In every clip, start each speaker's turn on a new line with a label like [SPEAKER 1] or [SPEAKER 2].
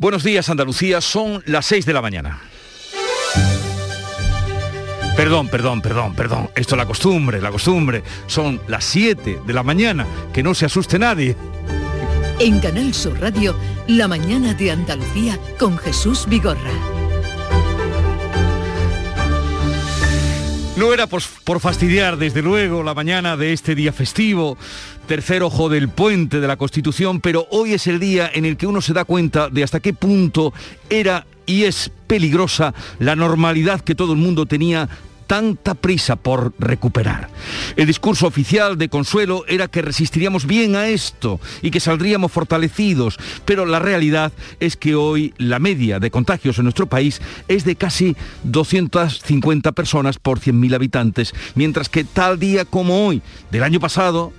[SPEAKER 1] Buenos días Andalucía, son las 6 de la mañana. Perdón, perdón, perdón, perdón. Esto es la costumbre, la costumbre. Son las 7 de la mañana. Que no se asuste nadie.
[SPEAKER 2] En Canal Sur Radio, La mañana de Andalucía con Jesús Vigorra.
[SPEAKER 1] No era por, por, fastidiar, desde luego, la mañana de este día festivo, tercer ojo del puente de la Constitución, pero hoy es el día en el que uno se da cuenta de hasta qué punto era y es peligrosa la normalidad que todo el mundo tenía tanta prisa por recuperar. El discurso oficial de Consuelo era que resistiríamos bien a esto y que saldríamos fortalecidos, pero la realidad es que hoy la media de contagios en nuestro país es de casi 250 personas por 100.000 habitantes, mientras que tal día como hoy del año pasado,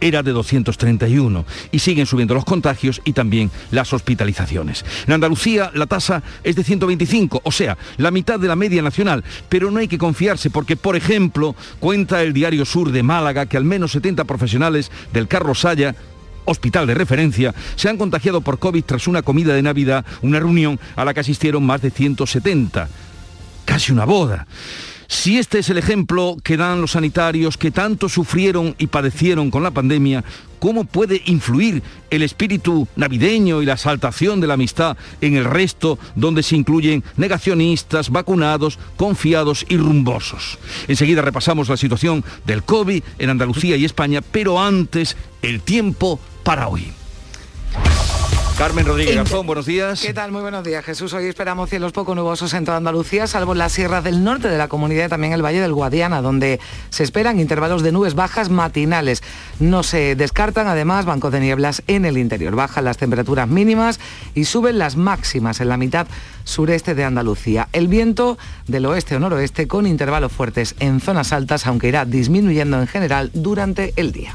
[SPEAKER 1] era de 231 y siguen subiendo los contagios y también las hospitalizaciones. En Andalucía la tasa es de 125, o sea, la mitad de la media nacional, pero no hay que confiarse porque, por ejemplo, cuenta el Diario Sur de Málaga que al menos 70 profesionales del Carlos Saya hospital de referencia, se han contagiado por COVID tras una comida de Navidad, una reunión a la que asistieron más de 170. Casi una boda. Si este es el ejemplo que dan los sanitarios que tanto sufrieron y padecieron con la pandemia, ¿cómo puede influir el espíritu navideño y la exaltación de la amistad en el resto donde se incluyen negacionistas, vacunados, confiados y rumbosos? Enseguida repasamos la situación del COVID en Andalucía y España, pero antes el tiempo para hoy. Carmen Rodríguez Garzón, buenos días.
[SPEAKER 3] ¿Qué tal? Muy buenos días, Jesús. Hoy esperamos cielos poco nubosos en toda Andalucía, salvo en las sierras del norte de la comunidad y también el Valle del Guadiana, donde se esperan intervalos de nubes bajas matinales. No se descartan, además, bancos de nieblas en el interior. Bajan las temperaturas mínimas y suben las máximas en la mitad sureste de Andalucía. El viento del oeste o noroeste con intervalos fuertes en zonas altas, aunque irá disminuyendo en general durante el día.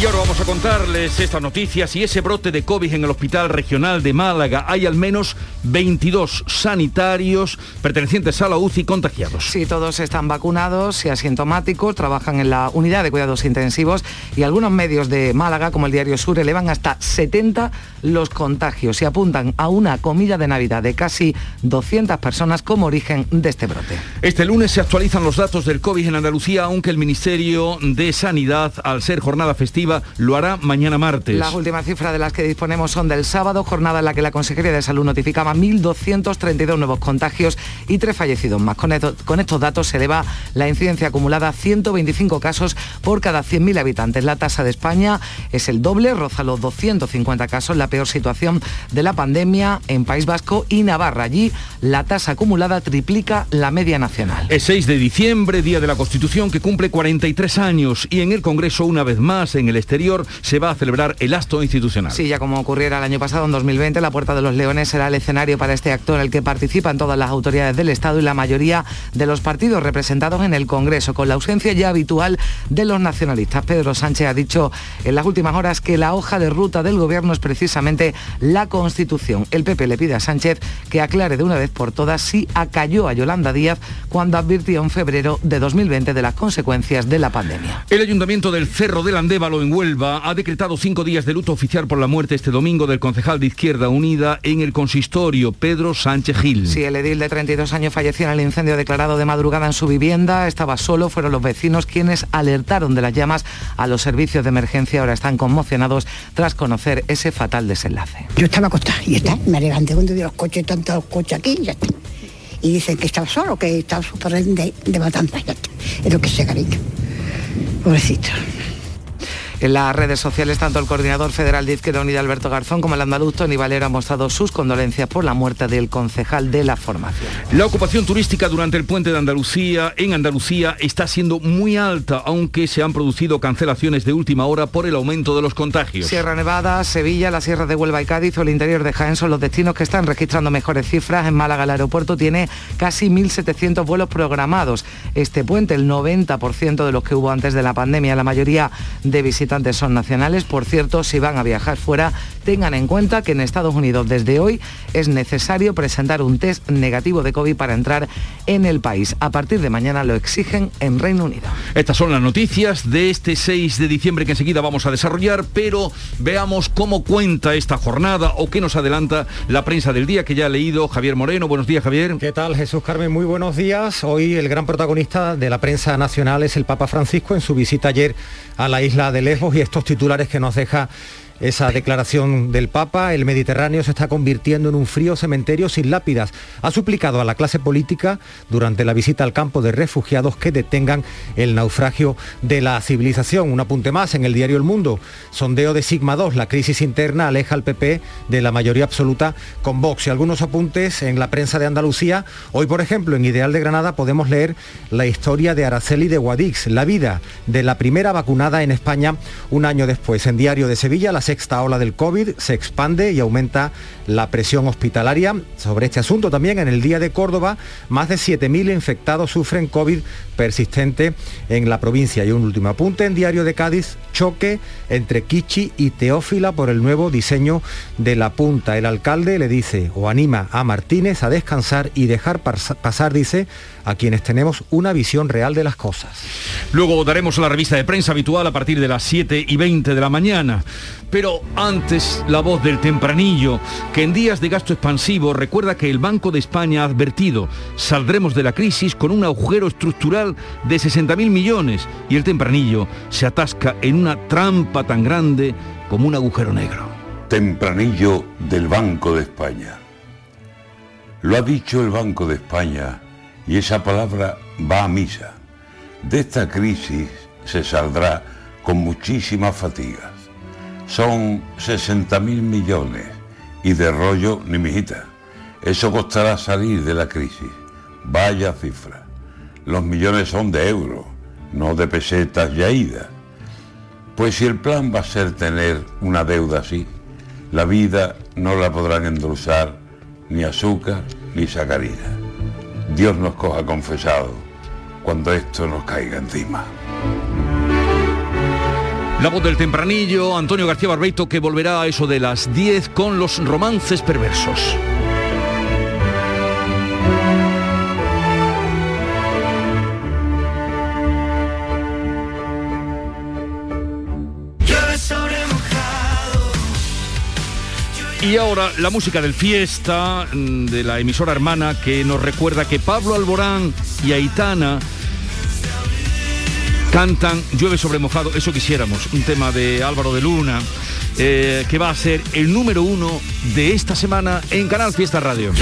[SPEAKER 1] Y ahora vamos a contarles estas noticias y ese brote de COVID en el Hospital Regional de Málaga. Hay al menos 22 sanitarios pertenecientes a la UCI contagiados.
[SPEAKER 3] Sí, todos están vacunados y asintomáticos, trabajan en la unidad de cuidados intensivos y algunos medios de Málaga, como el Diario Sur, elevan hasta 70 los contagios y apuntan a una comida de Navidad de casi 200 personas como origen de este brote.
[SPEAKER 1] Este lunes se actualizan los datos del COVID en Andalucía, aunque el Ministerio de Sanidad al ser jornada festiva, lo hará mañana martes.
[SPEAKER 3] Las últimas cifras de las que disponemos son del sábado, jornada en la que la Consejería de Salud notificaba 1.232 nuevos contagios y tres fallecidos más. Con, con estos datos se eleva la incidencia acumulada a 125 casos por cada 100.000 habitantes. La tasa de España es el doble, roza los 250 casos, la peor situación de la pandemia en País Vasco y Navarra. Allí la tasa acumulada triplica la media nacional.
[SPEAKER 1] El 6 de diciembre, Día de la Constitución, que cumple 43 años y en el Congreso, una vez más, en el exterior, se va a celebrar el acto institucional.
[SPEAKER 3] Sí, ya como ocurriera el año pasado, en 2020, la Puerta de los Leones será el escenario para este acto en el que participan todas las autoridades del Estado y la mayoría de los partidos representados en el Congreso, con la ausencia ya habitual de los nacionalistas. Pedro Sánchez ha dicho en las últimas horas que la hoja de ruta del Gobierno es precisamente la Constitución. El PP le pide a Sánchez que aclare de una vez por todas si acalló a Yolanda Díaz cuando advirtió en febrero de 2020 de las consecuencias de la pandemia.
[SPEAKER 1] El Ayuntamiento del Cerro del Andévalo en Huelva ha decretado cinco días de luto oficial por la muerte este domingo del concejal de Izquierda Unida en el consistorio, Pedro Sánchez Gil.
[SPEAKER 3] Sí, el edil de 32 años falleció en el incendio declarado de madrugada en su vivienda. Estaba solo, fueron los vecinos quienes alertaron de las llamas a los servicios de emergencia. Ahora están conmocionados tras conocer ese fatal desenlace.
[SPEAKER 4] Yo estaba acostada y está, me levanté cuando vi los coches, tantos coches aquí y ya está. Y dicen que estaba solo, que estaba súper de, de matanza, ya está. Es lo que sé, cariño. Pobrecito.
[SPEAKER 3] En las redes sociales, tanto el coordinador federal de Izquierda Unida, Alberto Garzón, como el andaluz, Tony Valero, han mostrado sus condolencias por la muerte del concejal de la formación.
[SPEAKER 1] La ocupación turística durante el puente de Andalucía, en Andalucía, está siendo muy alta, aunque se han producido cancelaciones de última hora por el aumento de los contagios.
[SPEAKER 3] Sierra Nevada, Sevilla, las sierras de Huelva y Cádiz o el interior de Jaén son los destinos que están registrando mejores cifras. En Málaga, el aeropuerto tiene casi 1.700 vuelos programados. Este puente, el 90% de los que hubo antes de la pandemia, la mayoría de visitantes son nacionales. Por cierto, si van a viajar fuera, tengan en cuenta que en Estados Unidos desde hoy es necesario presentar un test negativo de COVID para entrar en el país. A partir de mañana lo exigen en Reino Unido.
[SPEAKER 1] Estas son las noticias de este 6 de diciembre que enseguida vamos a desarrollar, pero veamos cómo cuenta esta jornada o qué nos adelanta la prensa del día que ya ha leído Javier Moreno. Buenos días, Javier.
[SPEAKER 5] ¿Qué tal, Jesús Carmen? Muy buenos días. Hoy el gran protagonista de la prensa nacional es el Papa Francisco en su visita ayer a la isla de Y estos titulares que nos deja esa declaración del Papa, el Mediterráneo se está convirtiendo en un frío cementerio sin lápidas. Ha suplicado a la clase política durante la visita al campo de refugiados que detengan el naufragio de la civilización. Un apunte más en el diario El Mundo. Sondeo de Sigma 2. La crisis interna aleja al PP de la mayoría absoluta con Vox. Y algunos apuntes en la prensa de Andalucía. Hoy, por ejemplo, en Ideal de Granada podemos leer la historia de Araceli de Guadix, la vida de la primera vacunada en España un año después. En Diario de Sevilla, la sexta ola del COVID se expande y aumenta la presión hospitalaria. Sobre este asunto también en el día de Córdoba, más de 7.000 infectados sufren COVID persistente en la provincia. Y un último apunte en Diario de Cádiz, choque entre Kichi y Teófila por el nuevo diseño de la punta. El alcalde le dice o anima a Martínez a descansar y dejar pasar, dice, a quienes tenemos una visión real de las cosas.
[SPEAKER 1] Luego daremos la revista de prensa habitual a partir de las 7 y 20 de la mañana. Pero antes, la voz del tempranillo, que en días de gasto expansivo recuerda que el Banco de España ha advertido, saldremos de la crisis con un agujero estructural de 60.000 millones y el tempranillo se atasca en una trampa tan grande como un agujero negro.
[SPEAKER 6] Tempranillo del Banco de España. Lo ha dicho el Banco de España y esa palabra va a misa. De esta crisis se saldrá con muchísimas fatigas. Son 60 mil millones y de rollo ni mijita. Eso costará salir de la crisis. Vaya cifra. Los millones son de euros, no de pesetas y aídas. Pues si el plan va a ser tener una deuda así, la vida no la podrán endulzar ni azúcar ni sacarina. Dios nos coja confesado cuando esto nos caiga encima.
[SPEAKER 1] La voz del tempranillo, Antonio García Barbeito, que volverá a eso de las 10 con los romances perversos. Y ahora la música del fiesta mm, de la emisora hermana que nos recuerda que Pablo Alborán y Aitana cantan Llueve sobre mojado, eso quisiéramos, un tema de Álvaro de Luna, eh, que va a ser el número uno de esta semana en Canal Fiesta Radio.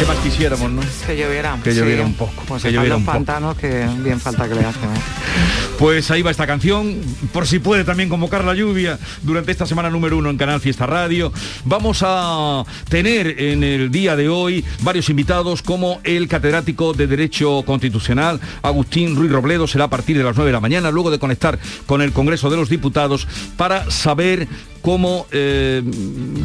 [SPEAKER 1] ¿Qué más quisiéramos, no?
[SPEAKER 3] Que lloviera.
[SPEAKER 1] Que lloviera un poco.
[SPEAKER 3] Pues
[SPEAKER 1] que
[SPEAKER 3] lloviera los pantanos que bien falta que le hacen.
[SPEAKER 1] Pues ahí va esta canción, por si puede también convocar la lluvia durante esta semana número uno en Canal Fiesta Radio. Vamos a tener en el día de hoy varios invitados como el catedrático de Derecho Constitucional, Agustín Ruiz Robledo, será a partir de las 9 de la mañana, luego de conectar con el Congreso de los Diputados para saber cómo, eh,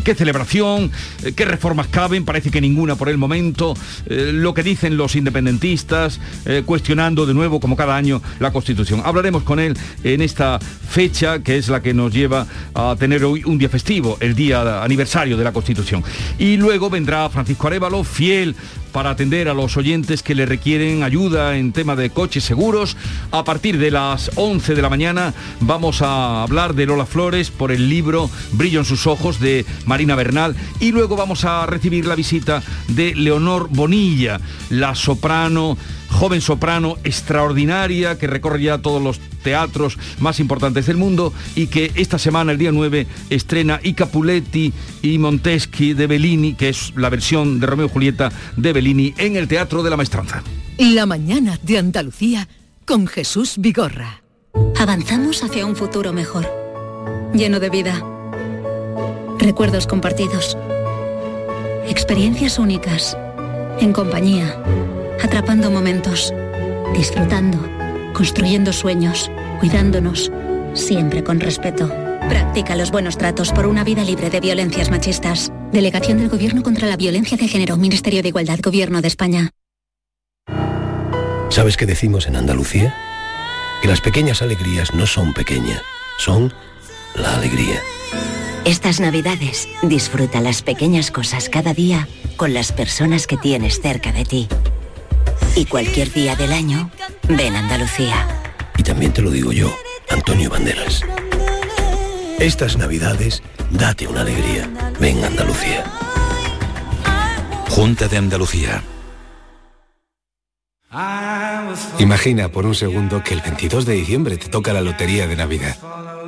[SPEAKER 1] qué celebración, eh, qué reformas caben, parece que ninguna por el momento, eh, lo que dicen los independentistas, cuestionando de nuevo, como cada año, la Constitución. Con él en esta fecha, que es la que nos lleva a tener hoy un día festivo, el día aniversario de la Constitución. Y luego vendrá Francisco Arevalo, fiel para atender a los oyentes que le requieren ayuda en tema de coches seguros. A partir de las 11 de la mañana vamos a hablar de Lola Flores por el libro Brillo en sus ojos de Marina Bernal y luego vamos a recibir la visita de Leonor Bonilla, la soprano joven soprano extraordinaria que recorre ya todos los teatros más importantes del mundo y que esta semana, el día 9, estrena I Capuletti y Monteschi de Bellini, que es la versión de Romeo y Julieta de Bellini en el Teatro de la Maestranza.
[SPEAKER 2] La mañana de Andalucía con Jesús Vigorra.
[SPEAKER 7] Avanzamos hacia un futuro mejor, lleno de vida, recuerdos compartidos, experiencias únicas, en compañía atrapando momentos, disfrutando, construyendo sueños, cuidándonos, siempre con respeto. Practica los buenos tratos por una vida libre de violencias machistas. Delegación del Gobierno contra la Violencia de Género, Ministerio de Igualdad, Gobierno de España.
[SPEAKER 8] ¿Sabes qué decimos en Andalucía? Que las pequeñas alegrías no son pequeñas, son la alegría.
[SPEAKER 9] Estas navidades disfruta las pequeñas cosas cada día con las personas que tienes cerca de ti. Y cualquier día del año, ven Andalucía.
[SPEAKER 8] Y también te lo digo yo, Antonio Banderas. Estas navidades, date una alegría. Ven Andalucía.
[SPEAKER 10] Junta de Andalucía.
[SPEAKER 11] Imagina por un segundo que el 22 de diciembre te toca la lotería de Navidad.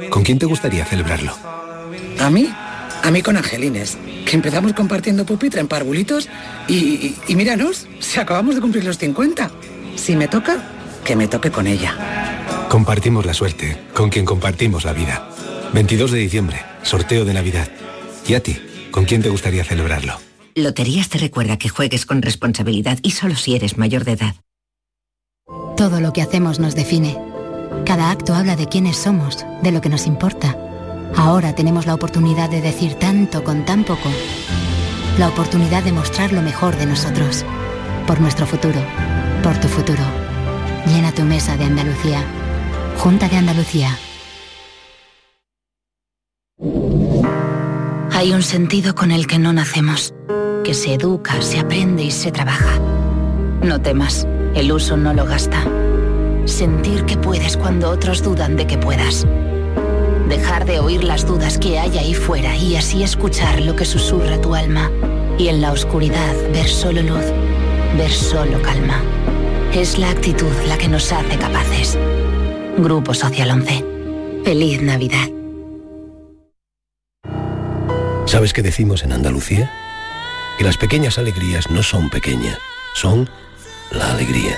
[SPEAKER 11] ¿Con quién te gustaría celebrarlo?
[SPEAKER 12] ¿A mí? A mí con Angelines, que empezamos compartiendo pupitre en parvulitos y, y, míranos, si acabamos de cumplir los 50. Si me toca, que me toque con ella.
[SPEAKER 11] Compartimos la suerte, con quien compartimos la vida. 22 de diciembre, sorteo de Navidad. ¿Y a ti? ¿Con quién te gustaría celebrarlo?
[SPEAKER 9] Loterías te recuerda que juegues con responsabilidad y solo si eres mayor de edad.
[SPEAKER 13] Todo lo que hacemos nos define. Cada acto habla de quiénes somos, de lo que nos importa. Ahora tenemos la oportunidad de decir tanto con tan poco. La oportunidad de mostrar lo mejor de nosotros. Por nuestro futuro. Por tu futuro. Llena tu mesa de Andalucía. Junta de Andalucía.
[SPEAKER 9] Hay un sentido con el que no nacemos, que se educa, se aprende y se trabaja. No temas, el uso no lo gasta. Sentir que puedes cuando otros dudan de que puedas. Dejar de oír las dudas que hay ahí fuera y así escuchar lo que susurra tu alma. Y en la oscuridad ver solo luz, ver solo calma. Es la actitud la que nos hace capaces. Grupo Social 11. Feliz Navidad.
[SPEAKER 8] ¿Sabes qué decimos en Andalucía? Que las pequeñas alegrías no son pequeñas, son la alegría.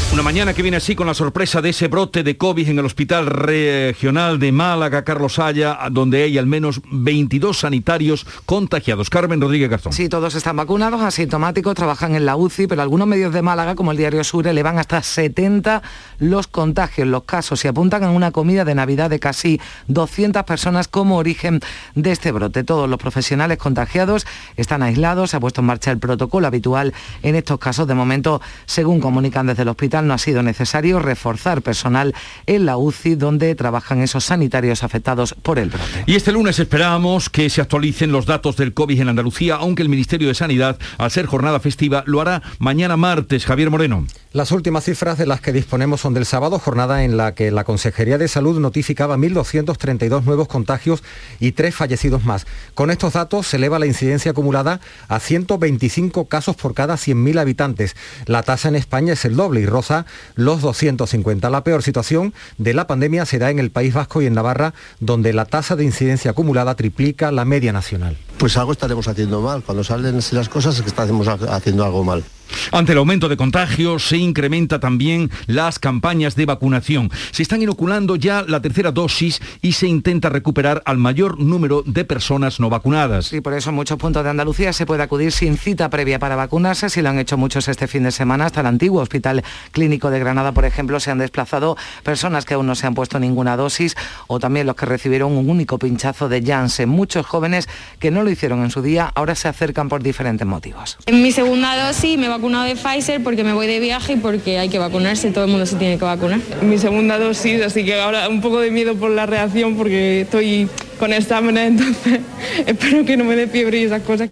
[SPEAKER 1] Una mañana que viene así con la sorpresa de ese brote de COVID en el Hospital Regional de Málaga, Carlos Haya, donde hay al menos 22 sanitarios contagiados. Carmen Rodríguez Garzón.
[SPEAKER 3] Sí, todos están vacunados, asintomáticos, trabajan en la UCI, pero algunos medios de Málaga, como el Diario Sur, elevan hasta 70 los contagios, los casos, y apuntan a una comida de Navidad de casi 200 personas como origen de este brote. Todos los profesionales contagiados están aislados, se ha puesto en marcha el protocolo habitual en estos casos. De momento, según comunican desde el hospital, no ha sido necesario reforzar personal en la UCI donde trabajan esos sanitarios afectados por el brote.
[SPEAKER 1] Y este lunes esperamos que se actualicen los datos del COVID en Andalucía, aunque el Ministerio de Sanidad, al ser jornada festiva, lo hará mañana martes. Javier Moreno.
[SPEAKER 5] Las últimas cifras de las que disponemos son del sábado, jornada en la que la Consejería de Salud notificaba 1.232 nuevos contagios y tres fallecidos más. Con estos datos se eleva la incidencia acumulada a 125 casos por cada 100.000 habitantes. La tasa en España es el doble y roza los 250. La peor situación de la pandemia se da en el País Vasco y en Navarra, donde la tasa de incidencia acumulada triplica la media nacional.
[SPEAKER 14] Pues algo estaremos haciendo mal. Cuando salen las cosas es que estamos haciendo algo mal.
[SPEAKER 1] Ante el aumento de contagios se incrementa también las campañas de vacunación. Se están inoculando ya la tercera dosis y se intenta recuperar al mayor número de personas no vacunadas.
[SPEAKER 3] Y por eso en muchos puntos de Andalucía se puede acudir sin cita previa para vacunarse, si lo han hecho muchos este fin de semana, hasta el antiguo Hospital Clínico de Granada, por ejemplo, se han desplazado personas que aún no se han puesto ninguna dosis o también los que recibieron un único pinchazo de Janssen. Muchos jóvenes que no lo hicieron en su día ahora se acercan por diferentes motivos.
[SPEAKER 15] En mi segunda dosis me vacunado de Pfizer porque me voy de viaje y porque hay que vacunarse, todo el mundo se tiene que vacunar.
[SPEAKER 16] Mi segunda dosis, así que ahora un poco de miedo por la reacción porque estoy con exámenes, entonces espero que no me dé fiebre y esas cosas.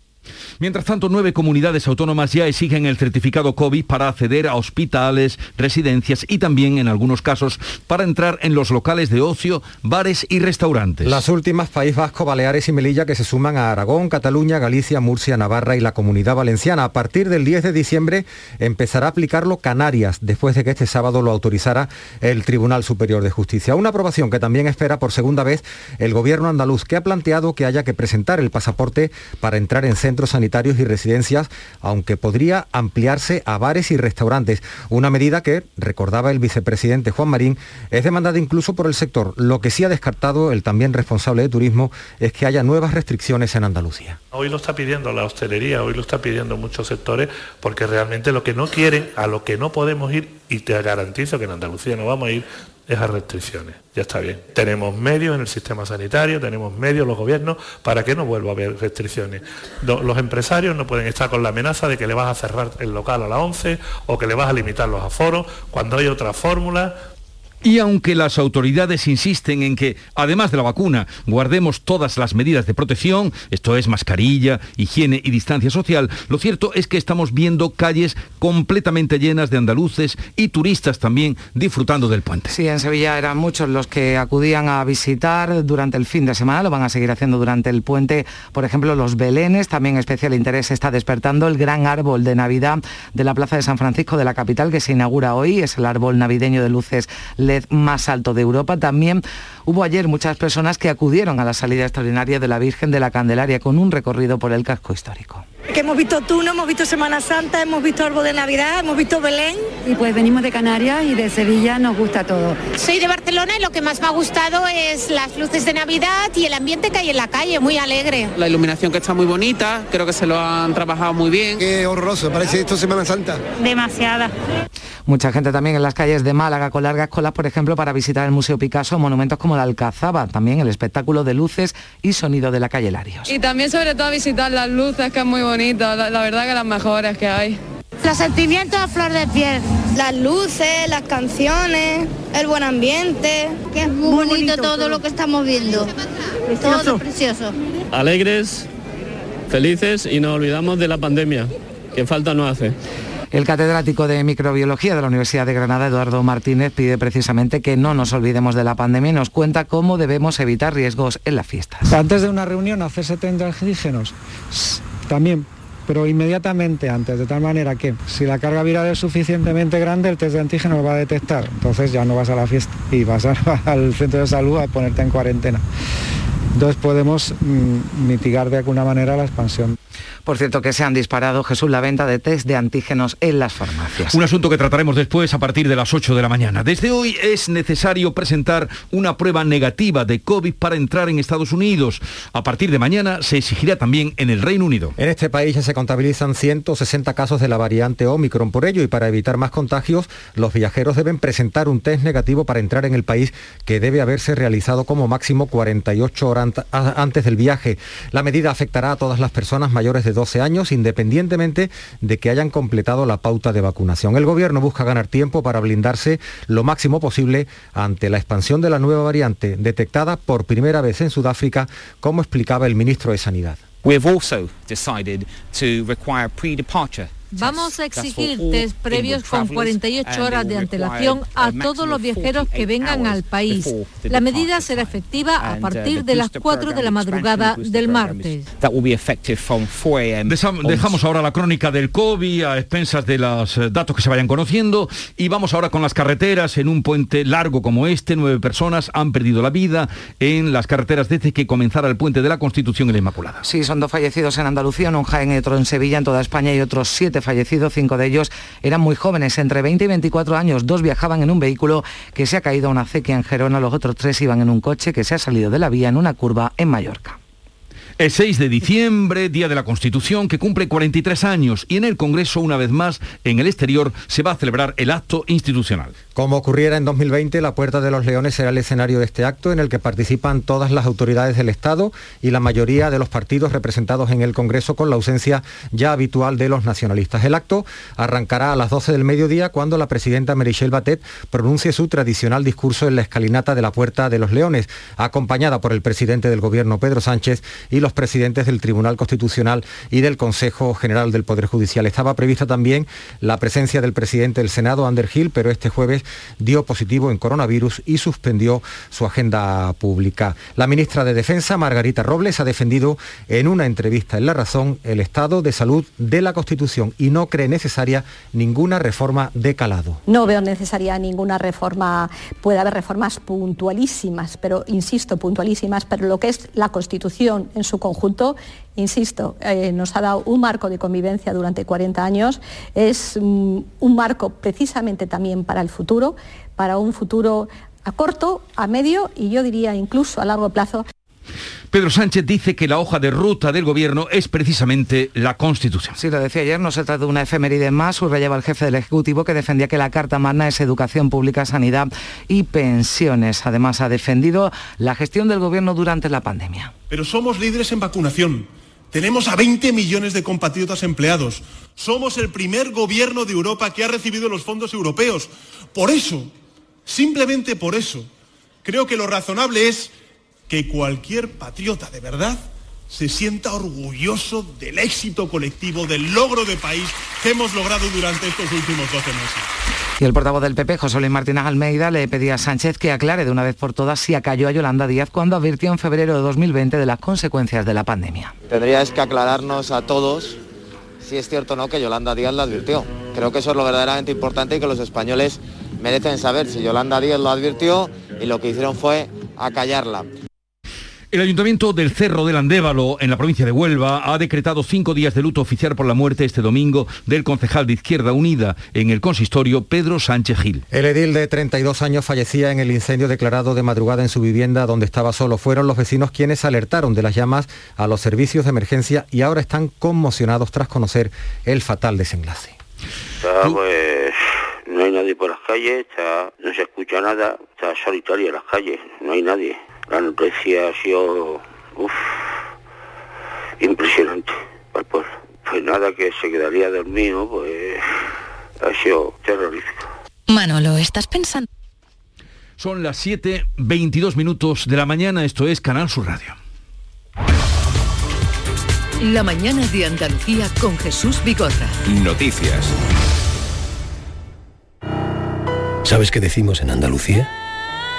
[SPEAKER 1] Mientras tanto, nueve comunidades autónomas ya exigen el certificado COVID para acceder a hospitales, residencias y también, en algunos casos, para entrar en los locales de ocio, bares y restaurantes.
[SPEAKER 5] Las últimas, País Vasco, Baleares y Melilla, que se suman a Aragón, Cataluña, Galicia, Murcia, Navarra y la Comunidad Valenciana. A partir del 10 de diciembre empezará a aplicarlo Canarias, después de que este sábado lo autorizara el Tribunal Superior de Justicia. Una aprobación que también espera por segunda vez el gobierno andaluz, que ha planteado que haya que presentar el pasaporte para entrar en centros sanitarios y residencias, aunque podría ampliarse a bares y restaurantes. Una medida que, recordaba el vicepresidente Juan Marín, es demandada incluso por el sector. Lo que sí ha descartado el también responsable de turismo es que haya nuevas restricciones en Andalucía.
[SPEAKER 17] Hoy lo está pidiendo la hostelería, hoy lo está pidiendo muchos sectores, porque realmente lo que no quieren, a lo que no podemos ir, y te garantizo que en Andalucía no vamos a ir, es a restricciones. Ya está bien. Tenemos medios en el sistema sanitario, tenemos medios los gobiernos para que no vuelva a haber restricciones. Los empresarios no pueden estar con la amenaza de que le vas a cerrar el local a las 11 o que le vas a limitar los aforos cuando hay otra fórmula
[SPEAKER 1] y aunque las autoridades insisten en que, además de la vacuna, guardemos todas las medidas de protección, esto es mascarilla, higiene y distancia social, lo cierto es que estamos viendo calles completamente llenas de andaluces y turistas también disfrutando del puente.
[SPEAKER 3] Sí, en Sevilla eran muchos los que acudían a visitar durante el fin de semana, lo van a seguir haciendo durante el puente, por ejemplo, los belenes, también especial interés está despertando el gran árbol de Navidad de la Plaza de San Francisco de la capital que se inaugura hoy, es el árbol navideño de luces más alto de Europa. También hubo ayer muchas personas que acudieron a la salida extraordinaria de la Virgen de la Candelaria con un recorrido por el casco histórico.
[SPEAKER 18] Que hemos visto Tuno, hemos visto Semana Santa, hemos visto Árbol de Navidad, hemos visto Belén.
[SPEAKER 19] Y pues venimos de Canarias y de Sevilla nos gusta todo.
[SPEAKER 20] Soy de Barcelona y lo que más me ha gustado es las luces de Navidad y el ambiente que hay en la calle, muy alegre.
[SPEAKER 21] La iluminación que está muy bonita, creo que se lo han trabajado muy bien.
[SPEAKER 14] Qué horroroso, parece esto Semana Santa.
[SPEAKER 20] Demasiada.
[SPEAKER 3] Mucha gente también en las calles de Málaga con largas colas, por ejemplo, para visitar el Museo Picasso, monumentos como la Alcazaba, también el espectáculo de luces y sonido de la calle Larios.
[SPEAKER 15] Y también sobre todo visitar las luces, que es muy bonito, la, la verdad que las mejores que hay.
[SPEAKER 20] Los sentimientos a flor de piel.
[SPEAKER 18] Las luces, las canciones, el buen ambiente.
[SPEAKER 20] Que es muy, bonito, todo, lo que estamos viendo. Todo precioso.
[SPEAKER 22] Alegres, felices y nos olvidamos de la pandemia, que falta no hace.
[SPEAKER 3] El catedrático de microbiología de la Universidad de Granada, Eduardo Martínez, pide precisamente que no nos olvidemos de la pandemia y nos cuenta cómo debemos evitar riesgos en las fiestas.
[SPEAKER 23] Antes de una reunión hacerse test de antígenos también pero inmediatamente antes, de tal manera que si la carga viral es suficientemente grande, el test de antígeno lo va a detectar. Entonces ya no vas a la fiesta y vas al centro de salud a ponerte en cuarentena. Entonces podemos mm, mitigar de alguna manera la expansión.
[SPEAKER 3] Por cierto, que se han disparado, Jesús, la venta de test de antígenos en las farmacias.
[SPEAKER 1] Un asunto que trataremos después a partir de las 8 de la mañana. Desde hoy es necesario presentar una prueba negativa de COVID para entrar en Estados Unidos. A partir de mañana se exigirá también en el Reino Unido.
[SPEAKER 5] En este país ya se contabilizan 160 casos de la variante Omicron. Por ello, y para evitar más contagios, los viajeros deben presentar un test negativo para entrar en el país que debe haberse realizado como máximo 48 horas antes del viaje. La medida afectará a todas las personas mayores de 12 años, independientemente de que hayan completado la pauta de vacunación. El Gobierno busca ganar tiempo para blindarse lo máximo posible ante la expansión de la nueva variante, detectada por primera vez en Sudáfrica, como explicaba el ministro de Sanidad.
[SPEAKER 24] Vamos a exigir test previos con 48 horas de antelación a todos los viajeros que vengan al país. La medida será efectiva a partir de las 4 de la madrugada del martes.
[SPEAKER 1] Dejamos ahora la crónica del COVID a expensas de los eh, datos que se vayan conociendo y vamos ahora con las carreteras. En un puente largo como este, nueve personas han perdido la vida en las carreteras desde que comenzara el puente de la Constitución y la Inmaculada.
[SPEAKER 3] Sí, son dos fallecidos en Andalucía, un Jaén y otro en Sevilla, en toda España y otros siete fallecidos, cinco de ellos eran muy jóvenes, entre 20 y 24 años. Dos viajaban en un vehículo que se ha caído a una acequia en Gerona, los otros tres iban en un coche que se ha salido de la vía en una curva en Mallorca.
[SPEAKER 1] El 6 de diciembre, Día de la Constitución, que cumple 43 años y en el Congreso, una vez más, en el exterior, se va a celebrar el acto institucional.
[SPEAKER 5] Como ocurriera en 2020, la Puerta de los Leones será el escenario de este acto en el que participan todas las autoridades del Estado y la mayoría de los partidos representados en el Congreso con la ausencia ya habitual de los nacionalistas. El acto arrancará a las 12 del mediodía cuando la presidenta Merichel Batet pronuncie su tradicional discurso en la escalinata de la Puerta de los Leones, acompañada por el presidente del Gobierno Pedro Sánchez y los presidentes del Tribunal Constitucional y del Consejo General del Poder Judicial. Estaba prevista también la presencia del presidente del Senado, Ander Gil, pero este jueves dio positivo en coronavirus y suspendió su agenda pública. La ministra de Defensa, Margarita Robles, ha defendido en una entrevista en La Razón el estado de salud de la Constitución y no cree necesaria ninguna reforma de calado.
[SPEAKER 25] No veo necesaria ninguna reforma, puede haber reformas puntualísimas, pero insisto, puntualísimas, pero lo que es la Constitución en su conjunto, insisto, eh, nos ha dado un marco de convivencia durante 40 años, es mm, un marco precisamente también para el futuro, para un futuro a corto, a medio y yo diría incluso a largo plazo.
[SPEAKER 1] Pedro Sánchez dice que la hoja de ruta del gobierno es precisamente la Constitución.
[SPEAKER 3] Sí, lo decía ayer, no se trata de una efeméride más, subrayaba el jefe del Ejecutivo que defendía que la Carta Magna es educación pública, sanidad y pensiones. Además, ha defendido la gestión del gobierno durante la pandemia.
[SPEAKER 26] Pero somos líderes en vacunación. Tenemos a 20 millones de compatriotas empleados. Somos el primer gobierno de Europa que ha recibido los fondos europeos. Por eso, simplemente por eso, creo que lo razonable es que cualquier patriota de verdad se sienta orgulloso del éxito colectivo, del logro de país que hemos logrado durante estos últimos 12 meses.
[SPEAKER 3] Y el portavoz del PP, José Luis Martínez Almeida, le pedía a Sánchez que aclare de una vez por todas si acalló a Yolanda Díaz cuando advirtió en febrero de 2020 de las consecuencias de la pandemia.
[SPEAKER 27] Tendríais que aclararnos a todos si es cierto o no que Yolanda Díaz lo advirtió. Creo que eso es lo verdaderamente importante y que los españoles merecen saber si Yolanda Díaz lo advirtió y lo que hicieron fue acallarla.
[SPEAKER 1] El Ayuntamiento del Cerro del Andévalo, en la provincia de Huelva, ha decretado cinco días de luto oficial por la muerte este domingo del concejal de Izquierda Unida en el consistorio, Pedro Sánchez Gil.
[SPEAKER 5] El edil de 32 años fallecía en el incendio declarado de madrugada en su vivienda donde estaba solo. Fueron los vecinos quienes alertaron de las llamas a los servicios de emergencia y ahora están conmocionados tras conocer el fatal desenlace.
[SPEAKER 28] pues, no hay nadie por las calles, no se escucha nada, está solitaria las calles, no hay nadie la noticia ha sido impresionante para el pueblo. Pues nada que se quedaría dormido, pues ha sido terrorífico.
[SPEAKER 29] Manolo, ¿estás pensando?
[SPEAKER 1] Son las 7.22 minutos de la mañana, esto es Canal Sur Radio.
[SPEAKER 2] La mañana de Andalucía con Jesús Vigorra.
[SPEAKER 10] Noticias.
[SPEAKER 8] ¿Sabes qué decimos en Andalucía?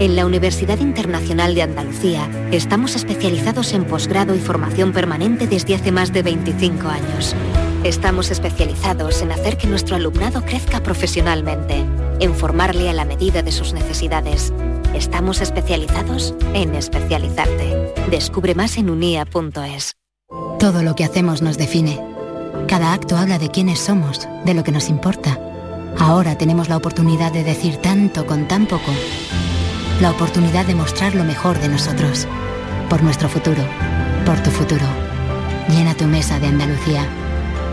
[SPEAKER 30] En la Universidad Internacional de Andalucía estamos especializados en posgrado y formación permanente desde hace más de 25 años. Estamos especializados en hacer que nuestro alumnado crezca profesionalmente, en formarle a la medida de sus necesidades. Estamos especializados en especializarte. Descubre más en unia.es.
[SPEAKER 13] Todo lo que hacemos nos define. Cada acto habla de quiénes somos, de lo que nos importa. Ahora tenemos la oportunidad de decir tanto con tan poco la oportunidad de mostrar lo mejor de nosotros. Por nuestro futuro, por tu futuro. Llena tu mesa de Andalucía.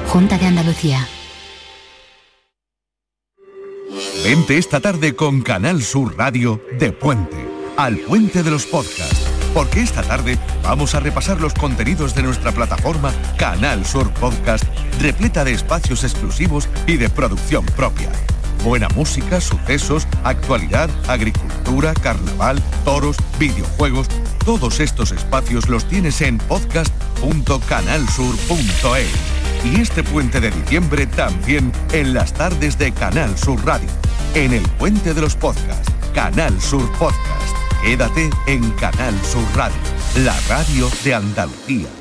[SPEAKER 13] Junta de Andalucía.
[SPEAKER 31] Vente esta tarde con Canal Sur Radio de Puente, al Puente de los Podcasts, porque esta tarde vamos a repasar los contenidos de nuestra plataforma Canal Sur Podcast, repleta de espacios exclusivos y de producción propia Buena música, sucesos, actualidad, agricultura, carnaval, toros, videojuegos. Todos estos espacios los tienes en podcast.canalsur.es. Y este puente de diciembre también en las tardes de Canal Sur Radio. En el puente de los podcasts, Canal Sur Podcast. Quédate en Canal Sur Radio, la radio de Andalucía.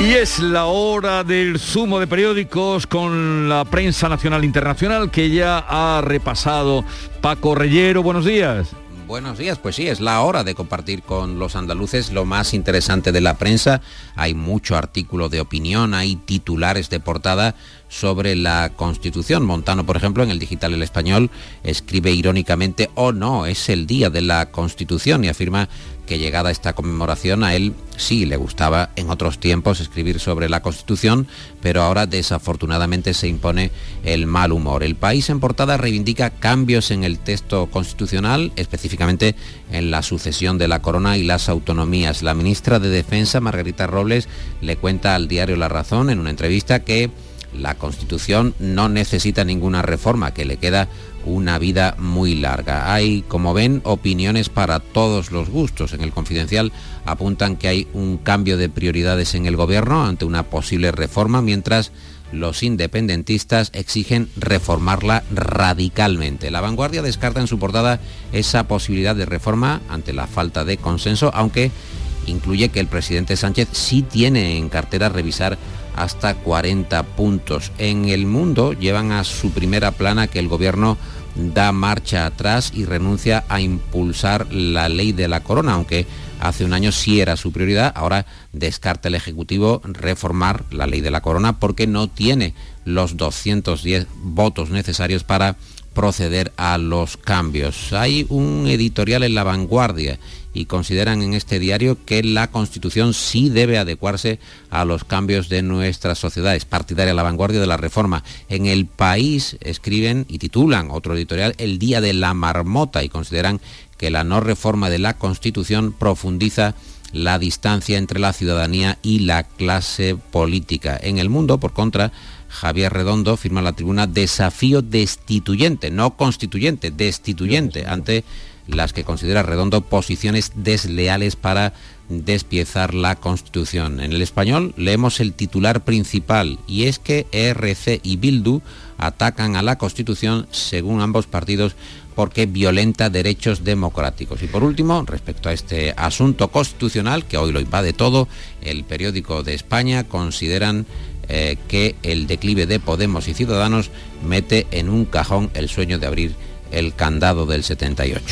[SPEAKER 1] Y es la hora del zumo de periódicos con la prensa nacional e internacional que ya ha repasado Paco Reyero. Buenos días.
[SPEAKER 32] Buenos días, pues sí, es la hora de compartir con los andaluces lo más interesante de la prensa. Hay mucho artículo de opinión, hay titulares de portada sobre la Constitución. Montano, por ejemplo, en el digital El Español, escribe irónicamente, oh no, es el día de la Constitución y afirma que llegada esta conmemoración a él sí le gustaba en otros tiempos escribir sobre la Constitución, pero ahora desafortunadamente se impone el mal humor. El país en portada reivindica cambios en el texto constitucional, específicamente en la sucesión de la corona y las autonomías. La ministra de Defensa, Margarita Robles, le cuenta al diario La Razón en una entrevista que la Constitución no necesita ninguna reforma, que le queda una vida muy larga. Hay, como ven, opiniones para todos los gustos. En el confidencial apuntan que hay un cambio de prioridades en el gobierno ante una posible reforma, mientras los independentistas exigen reformarla radicalmente. La vanguardia descarta en su portada esa posibilidad de reforma ante la falta de consenso, aunque incluye que el presidente Sánchez sí tiene en cartera revisar hasta 40 puntos. En el mundo llevan a su primera plana que el gobierno da marcha atrás y renuncia a impulsar la ley de la corona, aunque hace un año sí era su prioridad, ahora descarta el Ejecutivo reformar la ley de la corona porque no tiene los 210 votos necesarios para proceder a los cambios. Hay un editorial en la vanguardia y consideran en este diario que la Constitución sí debe adecuarse a los cambios de nuestra sociedad. Es partidaria la vanguardia de la reforma. En el país escriben y titulan otro editorial El Día de la Marmota y consideran que la no reforma de la Constitución profundiza la distancia entre la ciudadanía y la clase política. En el mundo, por contra, Javier Redondo firma la tribuna desafío destituyente, no constituyente, destituyente, ante las que considera Redondo posiciones desleales para despiezar la Constitución. En el español leemos el titular principal y es que ERC y Bildu atacan a la Constitución según ambos partidos porque violenta derechos democráticos. Y por último, respecto a este asunto constitucional, que hoy lo invade todo, el periódico de España consideran eh, que el declive de Podemos y Ciudadanos mete en un cajón el sueño de abrir el candado del 78.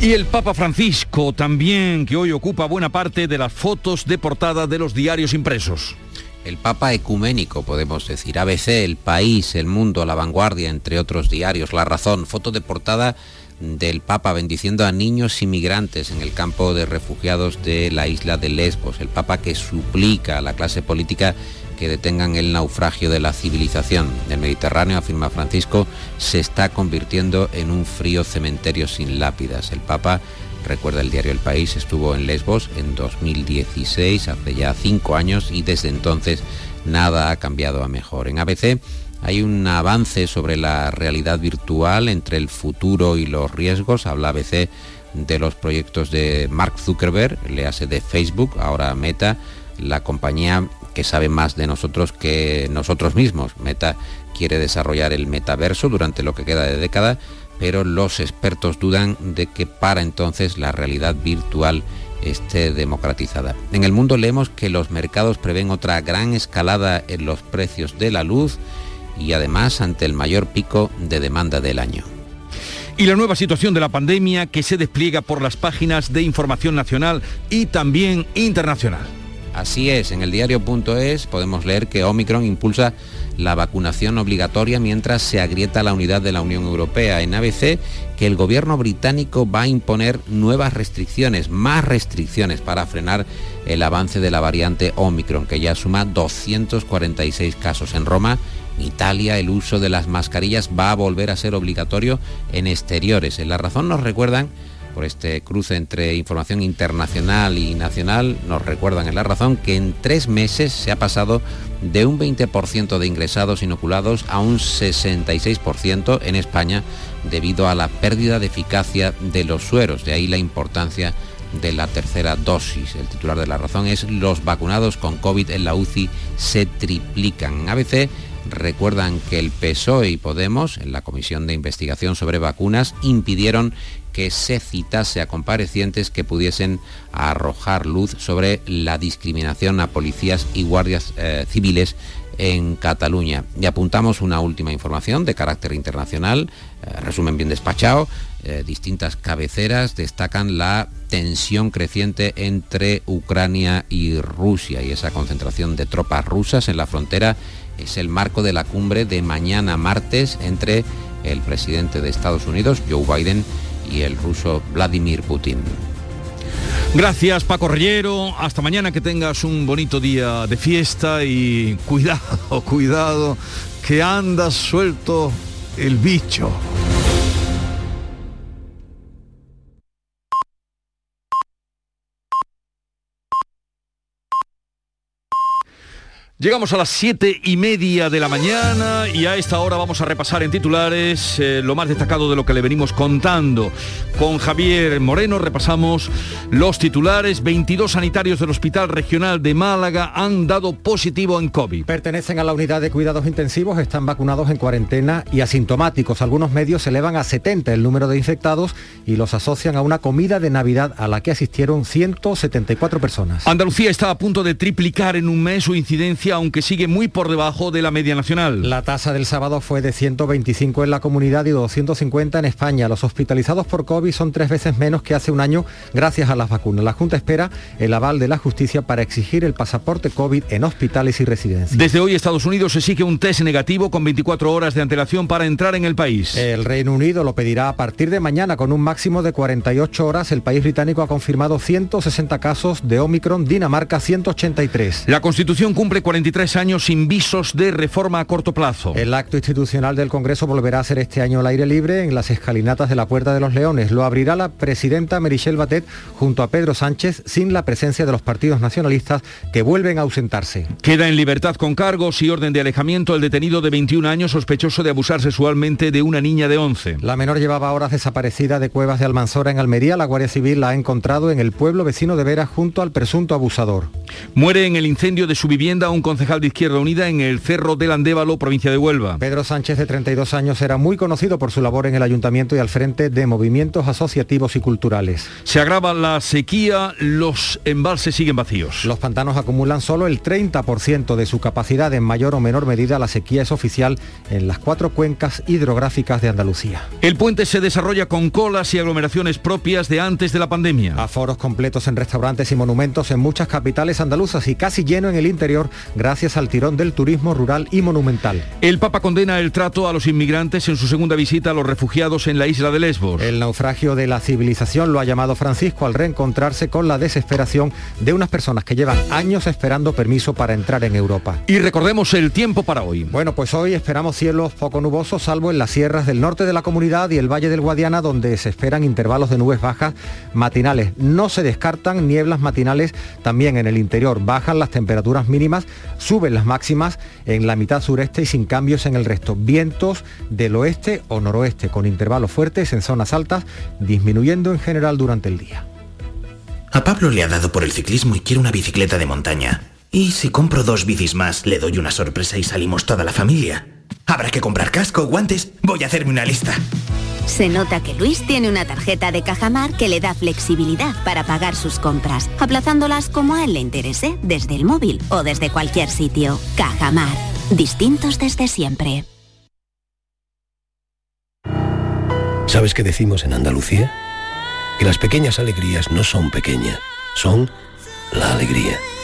[SPEAKER 1] Y el Papa Francisco también, que hoy ocupa buena parte de las fotos de portada de los diarios impresos.
[SPEAKER 32] El Papa ecuménico, podemos decir. ABC, El País, El Mundo, La Vanguardia, entre otros diarios. La Razón, foto de portada del Papa bendiciendo a niños inmigrantes en el campo de refugiados de la isla de Lesbos. El Papa que suplica a la clase política que detengan el naufragio de la civilización. El Mediterráneo, afirma Francisco, se está convirtiendo en un frío cementerio sin lápidas. El Papa, recuerda el diario El País, estuvo en Lesbos en 2016, hace ya cinco años, y desde entonces nada ha cambiado a mejor. En ABC hay un avance sobre la realidad virtual entre el futuro y los riesgos. Habla ABC de los proyectos de Mark Zuckerberg, le hace de Facebook, ahora Meta, la compañía que sabe más de nosotros que nosotros mismos. Meta quiere desarrollar el metaverso durante lo que queda de década, pero los expertos dudan de que para entonces la realidad virtual esté democratizada. En el mundo leemos que los mercados prevén otra gran escalada en los precios de la luz y además ante el mayor pico de demanda del año.
[SPEAKER 1] Y la nueva situación de la pandemia que se despliega por las páginas de información nacional y también internacional.
[SPEAKER 32] Así es, en el diario.es podemos leer que Omicron impulsa la vacunación obligatoria mientras se agrieta la unidad de la Unión Europea. En ABC, que el gobierno británico va a imponer nuevas restricciones, más restricciones para frenar el avance de la variante Omicron, que ya suma 246 casos en Roma. Italia, el uso de las mascarillas va a volver a ser obligatorio en exteriores. En la razón nos recuerdan por este cruce entre información internacional y nacional, nos recuerdan en la razón que en tres meses se ha pasado de un 20% de ingresados inoculados a un 66% en España debido a la pérdida de eficacia de los sueros. De ahí la importancia de la tercera dosis. El titular de la razón es los vacunados con COVID en la UCI se triplican. ABC recuerdan que el PSOE y Podemos, en la Comisión de Investigación sobre Vacunas, impidieron que se citase a comparecientes que pudiesen arrojar luz sobre la discriminación a policías y guardias eh, civiles en Cataluña. Y apuntamos una última información de carácter internacional, eh, resumen bien despachado, eh, distintas cabeceras destacan la tensión creciente entre Ucrania y Rusia y esa concentración de tropas rusas en la frontera es el marco de la cumbre de mañana martes entre el presidente de Estados Unidos, Joe Biden, y el ruso Vladimir Putin.
[SPEAKER 1] Gracias Paco Rellero, hasta mañana que tengas un bonito día de fiesta y cuidado, cuidado, que andas suelto el bicho. Llegamos a las siete y media de la mañana y a esta hora vamos a repasar en titulares eh, lo más destacado de lo que le venimos contando. Con Javier Moreno repasamos los titulares. 22 sanitarios del Hospital Regional de Málaga han dado positivo en COVID.
[SPEAKER 5] Pertenecen a la unidad de cuidados intensivos, están vacunados en cuarentena y asintomáticos. Algunos medios elevan a 70 el número de infectados y los asocian a una comida de Navidad a la que asistieron 174 personas.
[SPEAKER 1] Andalucía está a punto de triplicar en un mes su incidencia aunque sigue muy por debajo de la media nacional.
[SPEAKER 5] La tasa del sábado fue de 125 en la comunidad y 250 en España. Los hospitalizados por COVID son tres veces menos que hace un año gracias a las vacunas. La Junta espera el aval de la justicia para exigir el pasaporte COVID en hospitales y residencias.
[SPEAKER 1] Desde hoy Estados Unidos exige un test negativo con 24 horas de antelación para entrar en el país.
[SPEAKER 5] El Reino Unido lo pedirá a partir de mañana con un máximo de 48 horas. El país británico ha confirmado 160 casos de Omicron, Dinamarca 183.
[SPEAKER 1] La Constitución cumple 43 años sin visos de reforma a corto plazo.
[SPEAKER 5] El acto institucional del Congreso volverá a ser este año al aire libre en las escalinatas de la Puerta de los Leones. Lo abrirá la presidenta Merichel Batet junto a Pedro Sánchez sin la presencia de los partidos nacionalistas que vuelven a ausentarse.
[SPEAKER 1] Queda en libertad con cargos y orden de alejamiento el detenido de 21 años sospechoso de abusar sexualmente de una niña de 11.
[SPEAKER 5] La menor llevaba horas desaparecida de Cuevas de Almanzora en Almería. La Guardia Civil la ha encontrado en el pueblo vecino de Vera junto al presunto abusador.
[SPEAKER 1] Muere en el incendio de su vivienda un concejal de Izquierda Unida en el Cerro del Andévalo, provincia de Huelva.
[SPEAKER 5] Pedro Sánchez, de 32 años, era muy conocido por su labor en el ayuntamiento y al frente de movimientos asociativos y culturales.
[SPEAKER 1] Se agrava la sequía, los embalses siguen vacíos.
[SPEAKER 5] Los pantanos acumulan solo el 30% de su capacidad. En mayor o menor medida, la sequía es oficial en las cuatro cuencas hidrográficas de Andalucía.
[SPEAKER 1] El puente se desarrolla con colas y aglomeraciones propias de antes de la pandemia.
[SPEAKER 5] Aforos completos en restaurantes y monumentos en muchas capitales andaluzas y casi lleno en el interior gracias al tirón del turismo rural y monumental.
[SPEAKER 1] El Papa condena el trato a los inmigrantes en su segunda visita a los refugiados en la isla de Lesbos.
[SPEAKER 5] El naufragio de la civilización lo ha llamado Francisco al reencontrarse con la desesperación de unas personas que llevan años esperando permiso para entrar en Europa.
[SPEAKER 1] Y recordemos el tiempo para hoy.
[SPEAKER 5] Bueno, pues hoy esperamos cielos poco nubosos, salvo en las sierras del norte de la comunidad y el Valle del Guadiana, donde se esperan intervalos de nubes bajas matinales. No se descartan nieblas matinales también en el interior. Bajan las temperaturas mínimas, suben las máximas en la mitad sureste y sin cambios en el resto. Vientos del oeste o noroeste con intervalos fuertes en zonas altas, disminuyendo en general durante el día.
[SPEAKER 33] A Pablo le ha dado por el ciclismo y quiere una bicicleta de montaña. ¿Y si compro dos bicis más, le doy una sorpresa y salimos toda la familia? Habrá que comprar casco, guantes. Voy a hacerme una lista.
[SPEAKER 30] Se nota que Luis tiene una tarjeta de Cajamar que le da flexibilidad para pagar sus compras, aplazándolas como a él le interese, desde el móvil o desde cualquier sitio. Cajamar. Distintos desde siempre.
[SPEAKER 8] ¿Sabes qué decimos en Andalucía? Que las pequeñas alegrías no son pequeñas, son la alegría.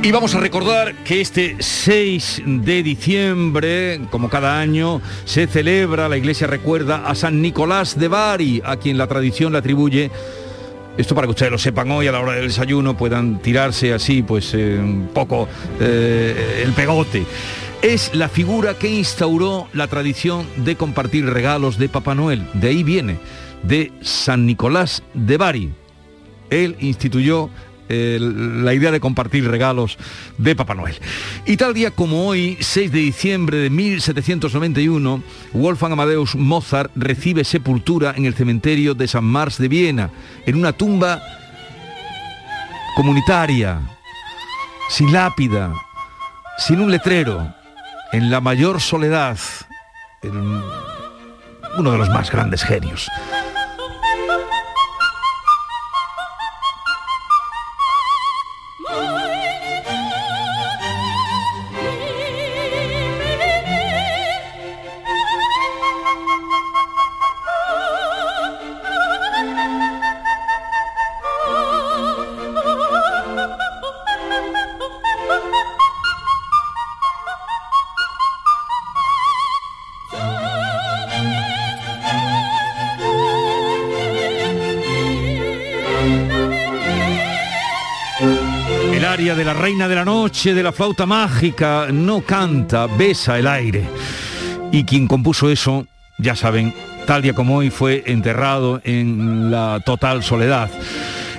[SPEAKER 1] Y vamos a recordar que este 6 de diciembre, como cada año, se celebra, la iglesia recuerda a San Nicolás de Bari, a quien la tradición le atribuye esto para que ustedes lo sepan hoy a la hora del desayuno, puedan tirarse así, pues eh, un poco eh, el pegote. Es la figura que instauró la tradición de compartir regalos de Papá Noel. De ahí viene, de San Nicolás de Bari. Él instituyó la idea de compartir regalos de Papá Noel. Y tal día como hoy, 6 de diciembre de 1791, Wolfgang Amadeus Mozart recibe sepultura en el cementerio de San Mars de Viena, en una tumba comunitaria, sin lápida, sin un letrero, en la mayor soledad, uno de los más grandes genios. Reina de la noche, de la flauta mágica, no canta, besa el aire. Y quien compuso eso, ya saben, tal día como hoy fue enterrado en la total soledad.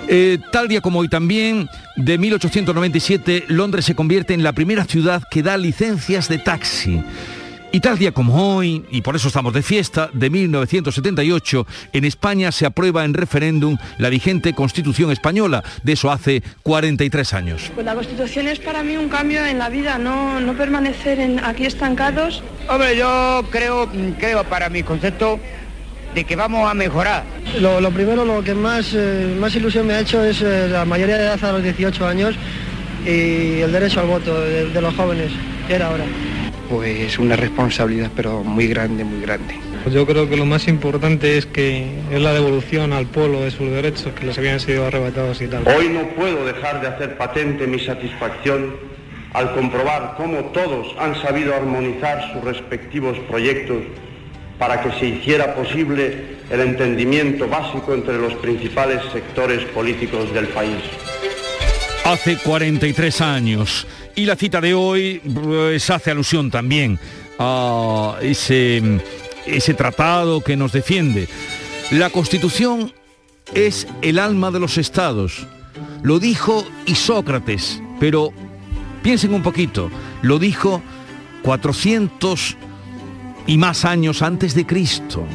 [SPEAKER 1] Eh, tal día como hoy también, de 1897, Londres se convierte en la primera ciudad que da licencias de taxi. Y tal día como hoy, y por eso estamos de fiesta, de 1978, en España se aprueba en referéndum la vigente Constitución española. De eso hace 43 años.
[SPEAKER 34] Pues la Constitución es para mí un cambio en la vida, no, no permanecer en, aquí estancados.
[SPEAKER 35] Hombre, yo creo, creo para mi concepto de que vamos a mejorar.
[SPEAKER 4] Lo, primero, lo que más, eh, más ilusión me ha hecho es eh, la mayoría de edad a los 18 años y el derecho al voto de, de los jóvenes, que era ahora
[SPEAKER 36] pues una responsabilidad pero muy grande, muy grande.
[SPEAKER 37] Yo creo que lo más importante es que es la devolución al pueblo de sus derechos que les habían sido arrebatados y tal.
[SPEAKER 38] Hoy no puedo dejar de hacer patente mi satisfacción al comprobar cómo todos han sabido armonizar sus respectivos proyectos para que se hiciera posible el entendimiento básico entre los principales sectores políticos del país.
[SPEAKER 1] Hace 43 años y la cita de hoy pues, hace alusión también a ese, ese tratado que nos defiende. La Constitución es el alma de los estados. Lo dijo Isócrates, pero piensen un poquito, lo dijo 400 y más años antes de Cristo.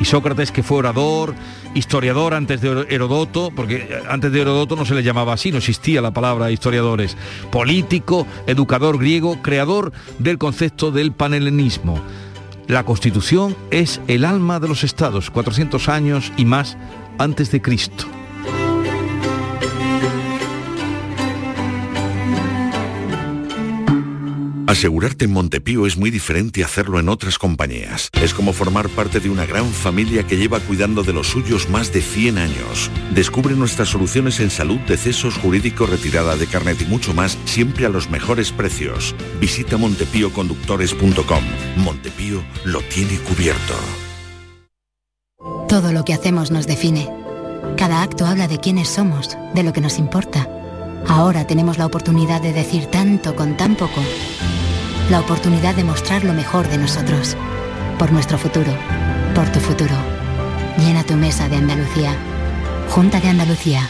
[SPEAKER 1] Isócrates que fue orador, historiador antes de Herodoto, porque antes de Herodoto no se le llamaba así, no existía la palabra historiadores, político, educador griego, creador del concepto del panhelenismo. La Constitución es el alma de los estados, 400 años y más antes de Cristo.
[SPEAKER 10] Asegurarte en Montepío es muy diferente a hacerlo en otras compañías. Es como formar parte de una gran familia que lleva cuidando de los suyos más de 100 años. Descubre nuestras soluciones en salud, decesos, jurídico, retirada de carnet y mucho más, siempre a los mejores precios. Visita montepíoconductores.com. Montepío lo tiene cubierto.
[SPEAKER 13] Todo lo que hacemos nos define. Cada acto habla de quiénes somos, de lo que nos importa. Ahora tenemos la oportunidad de decir tanto con tan poco la oportunidad de mostrar lo mejor de nosotros. Por nuestro futuro, por tu futuro. Llena tu mesa de Andalucía. Junta de Andalucía.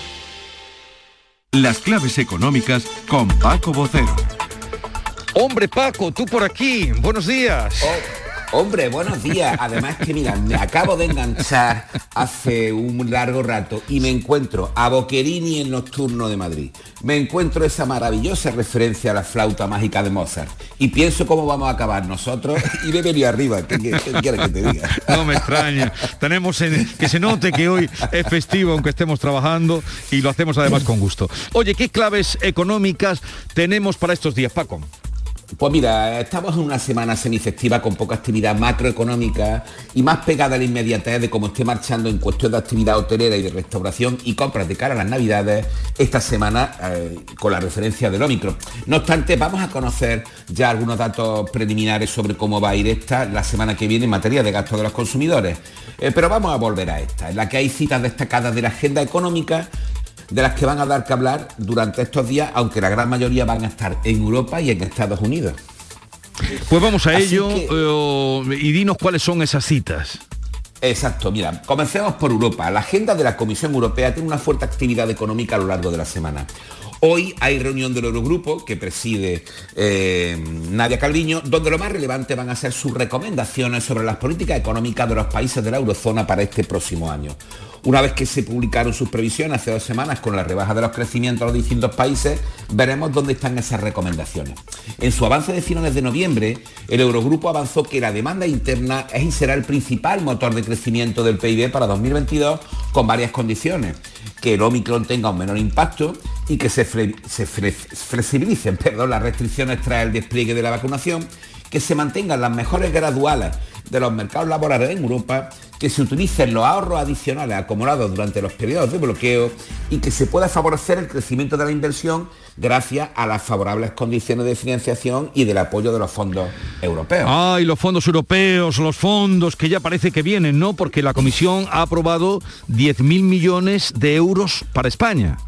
[SPEAKER 39] Las claves económicas con Paco Bocero.
[SPEAKER 1] Hombre Paco, tú por aquí. Buenos días.
[SPEAKER 40] Oh, hombre, buenos días. Además que mira, me acabo de enganchar hace un largo rato y me encuentro a Boquerini en Nocturno de Madrid me encuentro esa maravillosa referencia a la flauta mágica de Mozart y pienso cómo vamos a acabar nosotros y me venido arriba. ¿Qué, quieres que te diga?
[SPEAKER 1] No me extraña. Tenemos que se note que hoy es festivo aunque estemos trabajando y lo hacemos además con gusto. Oye, ¿qué claves económicas tenemos para estos días, Paco?
[SPEAKER 40] Pues mira, estamos en una semana semifestiva con poca actividad macroeconómica y más pegada a la inmediatez de cómo esté marchando en cuestión de actividad hotelera y de restauración y compras de cara a las navidades esta semana eh, con la referencia del Omicron. No obstante, vamos a conocer ya algunos datos preliminares sobre cómo va a ir esta la semana que viene en materia de gasto de los consumidores. Eh, pero vamos a volver a esta, en la que hay citas destacadas de la agenda económica de las que van a dar que hablar durante estos días, aunque la gran mayoría van a estar en Europa y en Estados Unidos.
[SPEAKER 1] Pues vamos a ello eh, y dinos cuáles son esas citas.
[SPEAKER 40] Exacto, mira, comencemos por Europa. La agenda de la Comisión Europea tiene una fuerte actividad económica a lo largo de la semana. Hoy hay reunión del Eurogrupo que preside eh, Nadia Calviño, donde lo más relevante van a ser sus recomendaciones sobre las políticas económicas de los países de la eurozona para este próximo año. Una vez que se publicaron sus previsiones hace dos semanas con la rebaja de los crecimientos de los distintos países, veremos dónde están esas recomendaciones. En su avance de finales de noviembre, el Eurogrupo avanzó que la demanda interna es y será el principal motor de crecimiento del PIB para 2022 con varias condiciones. Que el Omicron tenga un menor impacto y que se, flexibilicen perdón, las restricciones tras el despliegue de la vacunación, que se mantengan las mejores graduales de los mercados laborales en Europa, que se utilicen los ahorros adicionales acumulados durante los periodos de bloqueo y que se pueda favorecer el crecimiento de la inversión gracias a las favorables condiciones de financiación y del apoyo de los fondos europeos.
[SPEAKER 1] Ay, los fondos europeos, los fondos que ya parece que vienen, ¿no? Porque la Comisión ha aprobado 10.000 millones de euros para España.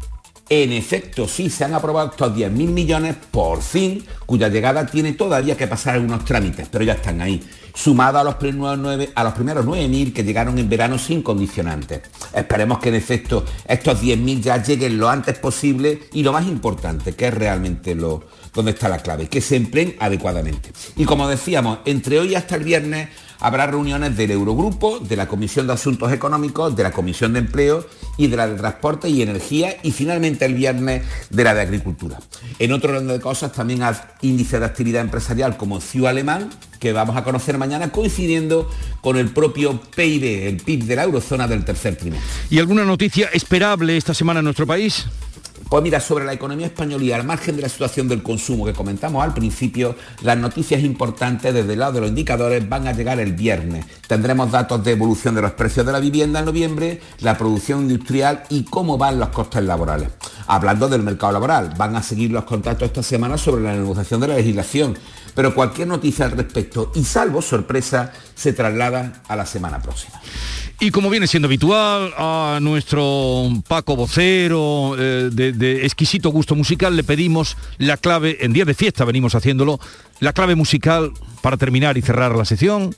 [SPEAKER 40] En efecto, sí, se han aprobado estos 10.000 millones por fin, cuya llegada tiene todavía que pasar algunos trámites, pero ya están ahí sumado a los primeros 9, a los primeros 9.000 que llegaron en verano sin condicionantes. Esperemos que en efecto estos 10.000 ya lleguen lo antes posible y lo más importante, que es realmente lo, donde está la clave, que se empleen adecuadamente. Y como decíamos, entre hoy hasta el viernes habrá reuniones del Eurogrupo, de la Comisión de Asuntos Económicos, de la Comisión de Empleo y de la de Transporte y Energía y finalmente el viernes de la de Agricultura. En otro orden de cosas también hay índice de actividad empresarial como CIU alemán, que vamos a conocer mañana coincidiendo con el propio PIB, el PIB de la eurozona del tercer trimestre.
[SPEAKER 1] ¿Y alguna noticia esperable esta semana en nuestro país?
[SPEAKER 40] Pues mira, sobre la economía española y al margen de la situación del consumo que comentamos al principio, las noticias importantes desde el lado de los indicadores van a llegar el viernes. Tendremos datos de evolución de los precios de la vivienda en noviembre, la producción industrial y cómo van los costes laborales. Hablando del mercado laboral, van a seguir los contactos esta semana sobre la negociación de la legislación, pero cualquier noticia al respecto y salvo sorpresa se traslada a la semana próxima.
[SPEAKER 1] Y como viene siendo habitual, a nuestro Paco vocero eh, de, exquisito gusto musical le pedimos la clave, en día de fiesta venimos haciéndolo, la clave musical para terminar y cerrar la sesión.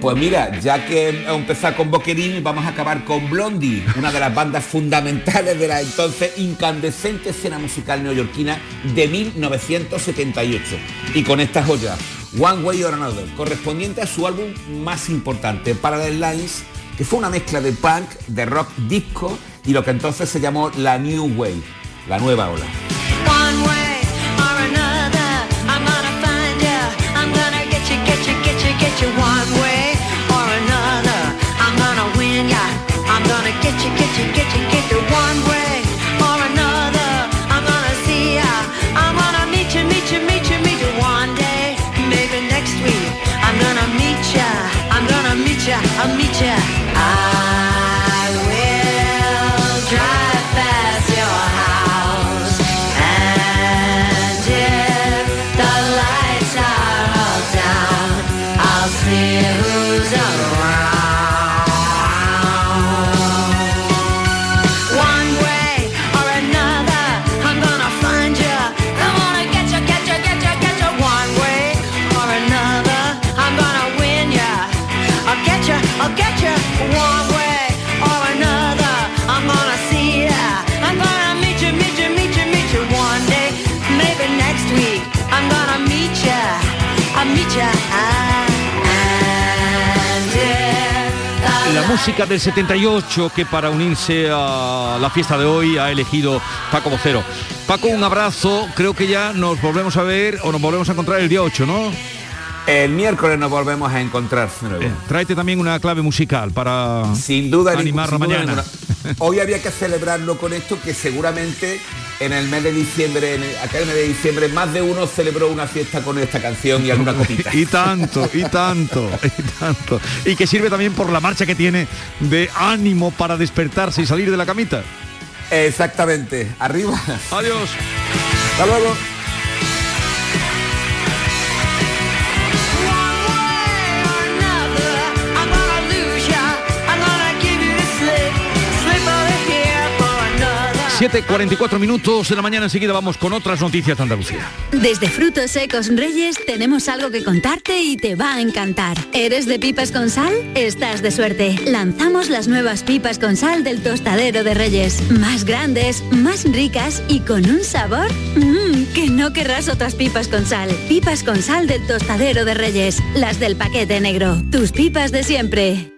[SPEAKER 40] Pues mira, ya que empezado con Boquerini, vamos a acabar con Blondie, una de las bandas fundamentales de la entonces incandescente escena musical neoyorquina de 1978. Y con esta joya, One Way or Another, correspondiente a su álbum más importante, Parallel Lines, que fue una mezcla de punk, de rock disco y lo que entonces se llamó la New Wave, la nueva ola.
[SPEAKER 1] Música del 78 que para unirse a la fiesta de hoy ha elegido Paco Vocero. Paco, un abrazo, creo que ya nos volvemos a ver o nos volvemos a encontrar el día 8, ¿no?
[SPEAKER 40] El miércoles nos volvemos a encontrar.
[SPEAKER 1] Eh, tráete también una clave musical para
[SPEAKER 40] sin duda
[SPEAKER 1] animar mañana.
[SPEAKER 40] ninguna. Hoy había que celebrarlo con esto que seguramente en el mes de diciembre, en el, aquel mes de diciembre, más de uno celebró una fiesta con esta canción y alguna copita.
[SPEAKER 1] y tanto, y tanto, y tanto. Y que sirve también por la marcha que tiene de ánimo para despertarse y salir de la camita.
[SPEAKER 40] Exactamente. Arriba.
[SPEAKER 1] Adiós.
[SPEAKER 40] Hasta luego.
[SPEAKER 1] 7.44 minutos de la mañana enseguida vamos con otras noticias de Andalucía.
[SPEAKER 41] Desde Frutos Secos Reyes tenemos algo que contarte y te va a encantar. ¿Eres de pipas con sal? Estás de suerte. Lanzamos las nuevas pipas con sal del tostadero de Reyes. Más grandes, más ricas y con un sabor mmm, que no querrás otras pipas con sal. Pipas con sal del tostadero de Reyes. Las del paquete negro. Tus pipas de siempre.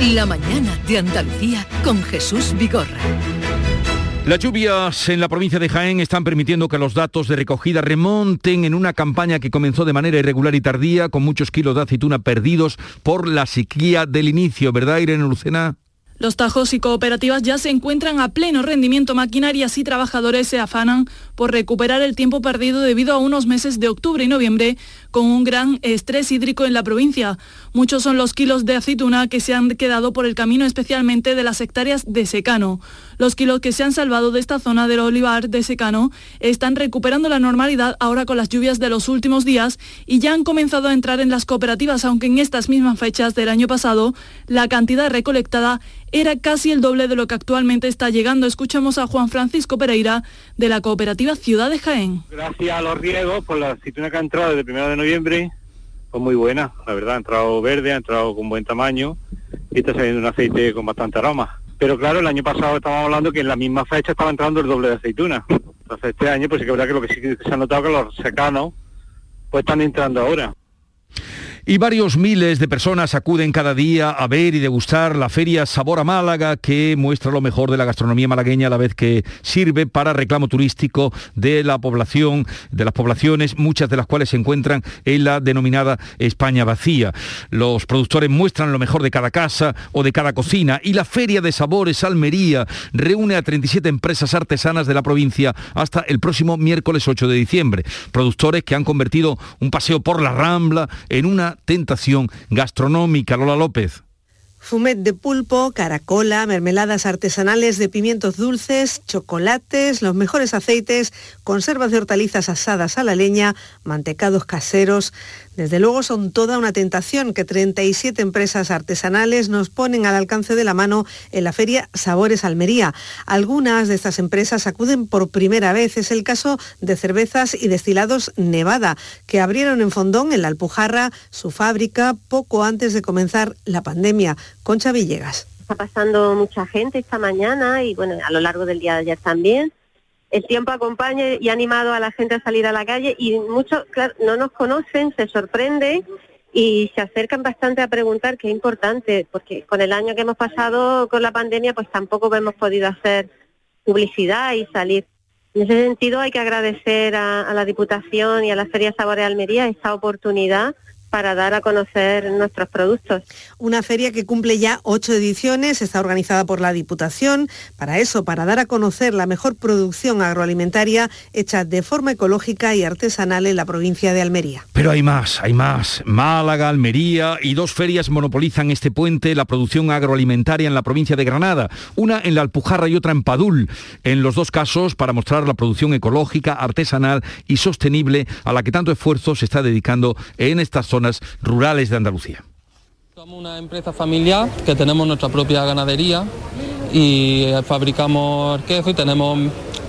[SPEAKER 2] La mañana de Andalucía con Jesús Vigorra.
[SPEAKER 1] Las lluvias en la provincia de Jaén están permitiendo que los datos de recogida remonten en una campaña que comenzó de manera irregular y tardía, con muchos kilos de aceituna perdidos por la sequía del inicio, ¿verdad, Irene Lucena?
[SPEAKER 42] Los tajos y cooperativas ya se encuentran a pleno rendimiento. Maquinarias y trabajadores se afanan por recuperar el tiempo perdido debido a unos meses de octubre y noviembre con un gran estrés hídrico en la provincia. Muchos son los kilos de aceituna que se han quedado por el camino, especialmente de las hectáreas de secano. Los kilos que se han salvado de esta zona del olivar de secano están recuperando la normalidad ahora con las lluvias de los últimos días y ya han comenzado a entrar en las cooperativas, aunque en estas mismas fechas del año pasado la cantidad recolectada era casi el doble de lo que actualmente está llegando. Escuchamos a Juan Francisco Pereira de la cooperativa Ciudad de Jaén.
[SPEAKER 43] Gracias a los riegos, por la aceituna que ha entrado desde el 1 de noviembre, pues muy buena, la verdad, ha entrado verde, ha entrado con buen tamaño y está saliendo un aceite con bastante aroma. Pero claro, el año pasado estábamos hablando que en la misma fecha estaba entrando el doble de aceituna. Entonces este año pues sí que verdad que lo que sí que se ha notado que los secanos pues están entrando ahora.
[SPEAKER 1] Y varios miles de personas acuden cada día a ver y degustar la feria Sabor a Málaga, que muestra lo mejor de la gastronomía malagueña a la vez que sirve para reclamo turístico de la población, de las poblaciones, muchas de las cuales se encuentran en la denominada España vacía. Los productores muestran lo mejor de cada casa o de cada cocina y la Feria de Sabores Almería reúne a 37 empresas artesanas de la provincia hasta el próximo miércoles 8 de diciembre. Productores que han convertido un paseo por la Rambla en una tentación gastronómica. Lola López.
[SPEAKER 44] Fumet de pulpo, caracola, mermeladas artesanales de pimientos dulces, chocolates, los mejores aceites, conservas de hortalizas asadas a la leña, mantecados caseros. Desde luego son toda una tentación que 37 empresas artesanales nos ponen al alcance de la mano en la feria Sabores Almería. Algunas de estas empresas acuden por primera vez. Es el caso de cervezas y destilados Nevada, que abrieron en Fondón, en la Alpujarra, su fábrica poco antes de comenzar la pandemia. Concha Villegas.
[SPEAKER 45] Está pasando mucha gente esta mañana y bueno, a lo largo del día de ayer también. El tiempo acompaña y ha animado a la gente a salir a la calle y muchos no nos conocen, se sorprenden y se acercan bastante a preguntar qué es importante, porque con el año que hemos pasado con la pandemia pues tampoco hemos podido hacer publicidad y salir. En ese sentido hay que agradecer a, a la Diputación y a la Feria Sabores de Almería esta oportunidad para dar a conocer nuestros productos.
[SPEAKER 44] Una feria que cumple ya ocho ediciones, está organizada por la Diputación. Para eso, para dar a conocer la mejor producción agroalimentaria hecha de forma ecológica y artesanal en la provincia de Almería.
[SPEAKER 1] Pero hay más, hay más. Málaga, Almería y dos ferias monopolizan este puente, la producción agroalimentaria en la provincia de Granada, una en la Alpujarra y otra en Padul. En los dos casos para mostrar la producción ecológica, artesanal y sostenible a la que tanto esfuerzo se está dedicando en estas zonas rurales de Andalucía.
[SPEAKER 46] Somos una empresa familiar que tenemos nuestra propia ganadería y eh, fabricamos el queso y tenemos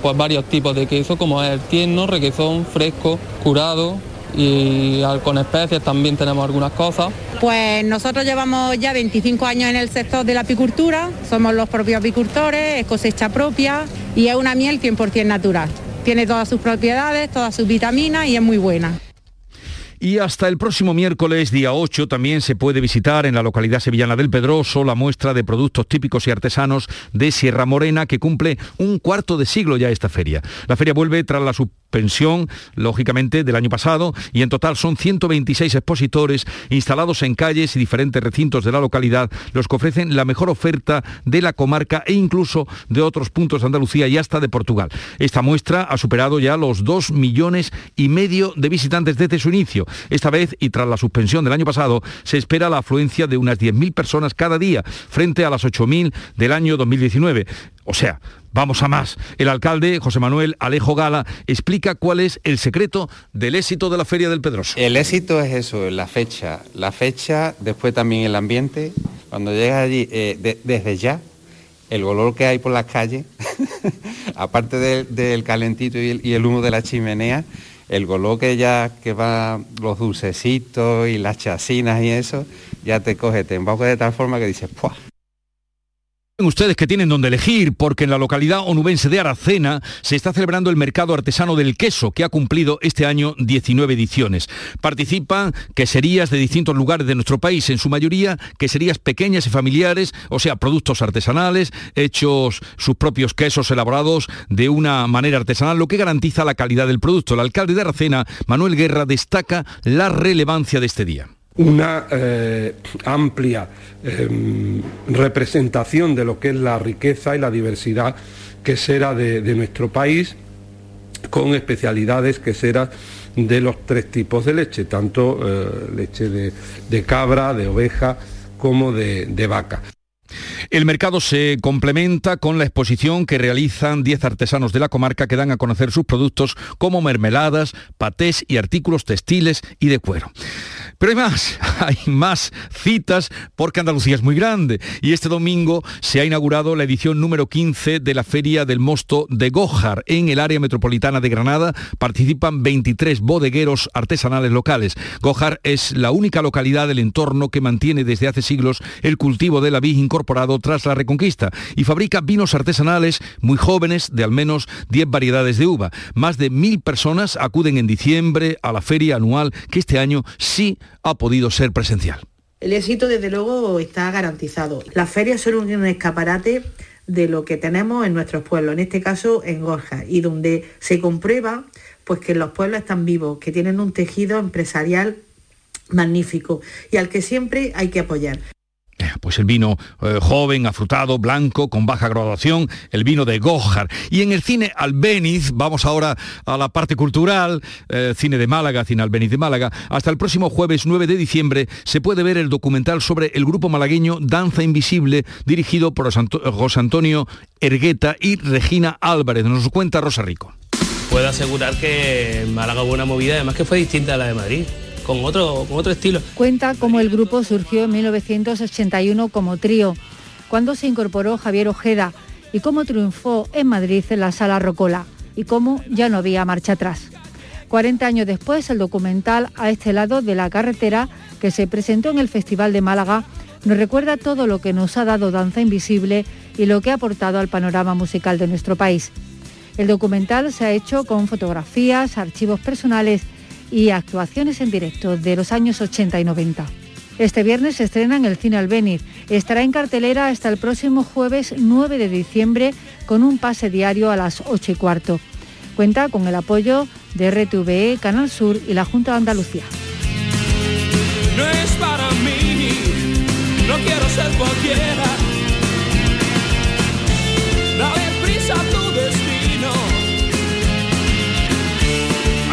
[SPEAKER 46] pues varios tipos de queso como el tierno, requesón, fresco, curado
[SPEAKER 47] y con especies también tenemos algunas cosas.
[SPEAKER 48] Pues nosotros llevamos ya 25 años en el sector de la apicultura, somos los propios apicultores, es cosecha propia y es una miel 100% natural. Tiene todas sus propiedades, todas sus vitaminas y es muy buena.
[SPEAKER 1] Y hasta el próximo miércoles, día 8, también se puede visitar en la localidad sevillana del Pedroso la muestra de productos típicos y artesanos de Sierra Morena, que cumple un cuarto de siglo ya esta feria. La feria vuelve tras la suspensión, lógicamente, del año pasado, y en total son 126 expositores instalados en calles y diferentes recintos de la localidad, los que ofrecen la mejor oferta de la comarca e incluso de otros puntos de Andalucía y hasta de Portugal. Esta muestra ha superado ya los 2 millones y medio de visitantes desde su inicio. Esta vez, y tras la suspensión del año pasado, se espera la afluencia de unas 10.000 personas cada día, frente a las 8.000 del año 2019. O sea, vamos a más. El alcalde, José Manuel Alejo Gala, explica cuál es el secreto del éxito de la Feria del Pedroso.
[SPEAKER 41] El éxito es eso, la fecha. La fecha, después también el ambiente. Cuando llegas allí, eh, de- desde ya, el olor que hay por las calles, aparte del, calentito y el, humo de la chimenea, el olor que ya que va los dulcecitos y las chasinas y eso, ya te coge, te emboca de tal forma que dices, ¡puah!
[SPEAKER 1] Ustedes que tienen donde elegir, porque en la localidad onubense de Aracena se está celebrando el mercado artesano del queso, que ha cumplido este año 19 ediciones. Participan queserías de distintos lugares de nuestro país, en su mayoría queserías pequeñas y familiares, o sea, productos artesanales, hechos sus propios quesos elaborados de una manera artesanal, lo que garantiza la calidad del producto. El alcalde de Aracena, Manuel Guerra, destaca la relevancia de este día.
[SPEAKER 49] Una eh, amplia eh, representación de lo que es la riqueza y la diversidad quesera de, de nuestro país, con especialidades queseras de los tres tipos de leche, tanto eh, leche de, cabra, de oveja, como de vaca.
[SPEAKER 1] El mercado se complementa con la exposición que realizan 10 artesanos de la comarca que dan a conocer sus productos como mermeladas, patés y artículos textiles y de cuero. Pero hay más, hay más citas porque Andalucía es muy grande y este domingo se ha inaugurado la edición número 15 de la Feria del Mosto de Gójar. En el área metropolitana de Granada participan 23 bodegueros artesanales locales. Gójar es la única localidad del entorno que mantiene desde hace siglos el cultivo de la vid incorporado tras la Reconquista y fabrica vinos artesanales muy jóvenes de al menos 10 variedades de uva. Más de mil personas acuden en diciembre a la feria anual que este año sí ha podido ser presencial.
[SPEAKER 50] El éxito, desde luego, está garantizado. Las ferias son un escaparate de lo que tenemos en nuestros pueblos, en este caso en Gorja, y donde se comprueba pues que los pueblos están vivos, que tienen un tejido empresarial magnífico y al que siempre hay que apoyar.
[SPEAKER 1] Pues el vino eh, joven, afrutado, blanco, con baja graduación, el vino de Gojar. Y en el cine Albéniz, vamos ahora a la parte cultural, eh, cine de Málaga, cine Albéniz de Málaga. Hasta el próximo jueves 9 de diciembre se puede ver el documental sobre el grupo malagueño Danza Invisible, dirigido por José Antonio Ergueta y Regina Álvarez. Nos cuenta Rosa Rico.
[SPEAKER 51] Puedo asegurar que Málaga hubo una movida, además que fue distinta a la de Madrid con otro, estilo.
[SPEAKER 52] Cuenta cómo el grupo surgió en 1981 como trío, cuando se incorporó Javier Ojeda y cómo triunfó en Madrid en la Sala Rocola y cómo ya no había marcha atrás. 40 años después, el documental A este lado de la carretera, que se presentó en el Festival de Málaga, nos recuerda todo lo que nos ha dado Danza Invisible y lo que ha aportado al panorama musical de nuestro país. El documental se ha hecho con fotografías, archivos personales y actuaciones en directo de los años 80 y 90. Este viernes se estrena en el Cine Albéniz. Estará en cartelera hasta el próximo jueves 9 de diciembre con un pase diario a las 8 y cuarto. Cuenta con el apoyo de RTVE, Canal Sur y la Junta de Andalucía.
[SPEAKER 53] No es para mí, no quiero ser cualquiera. Dale prisa a tu destino,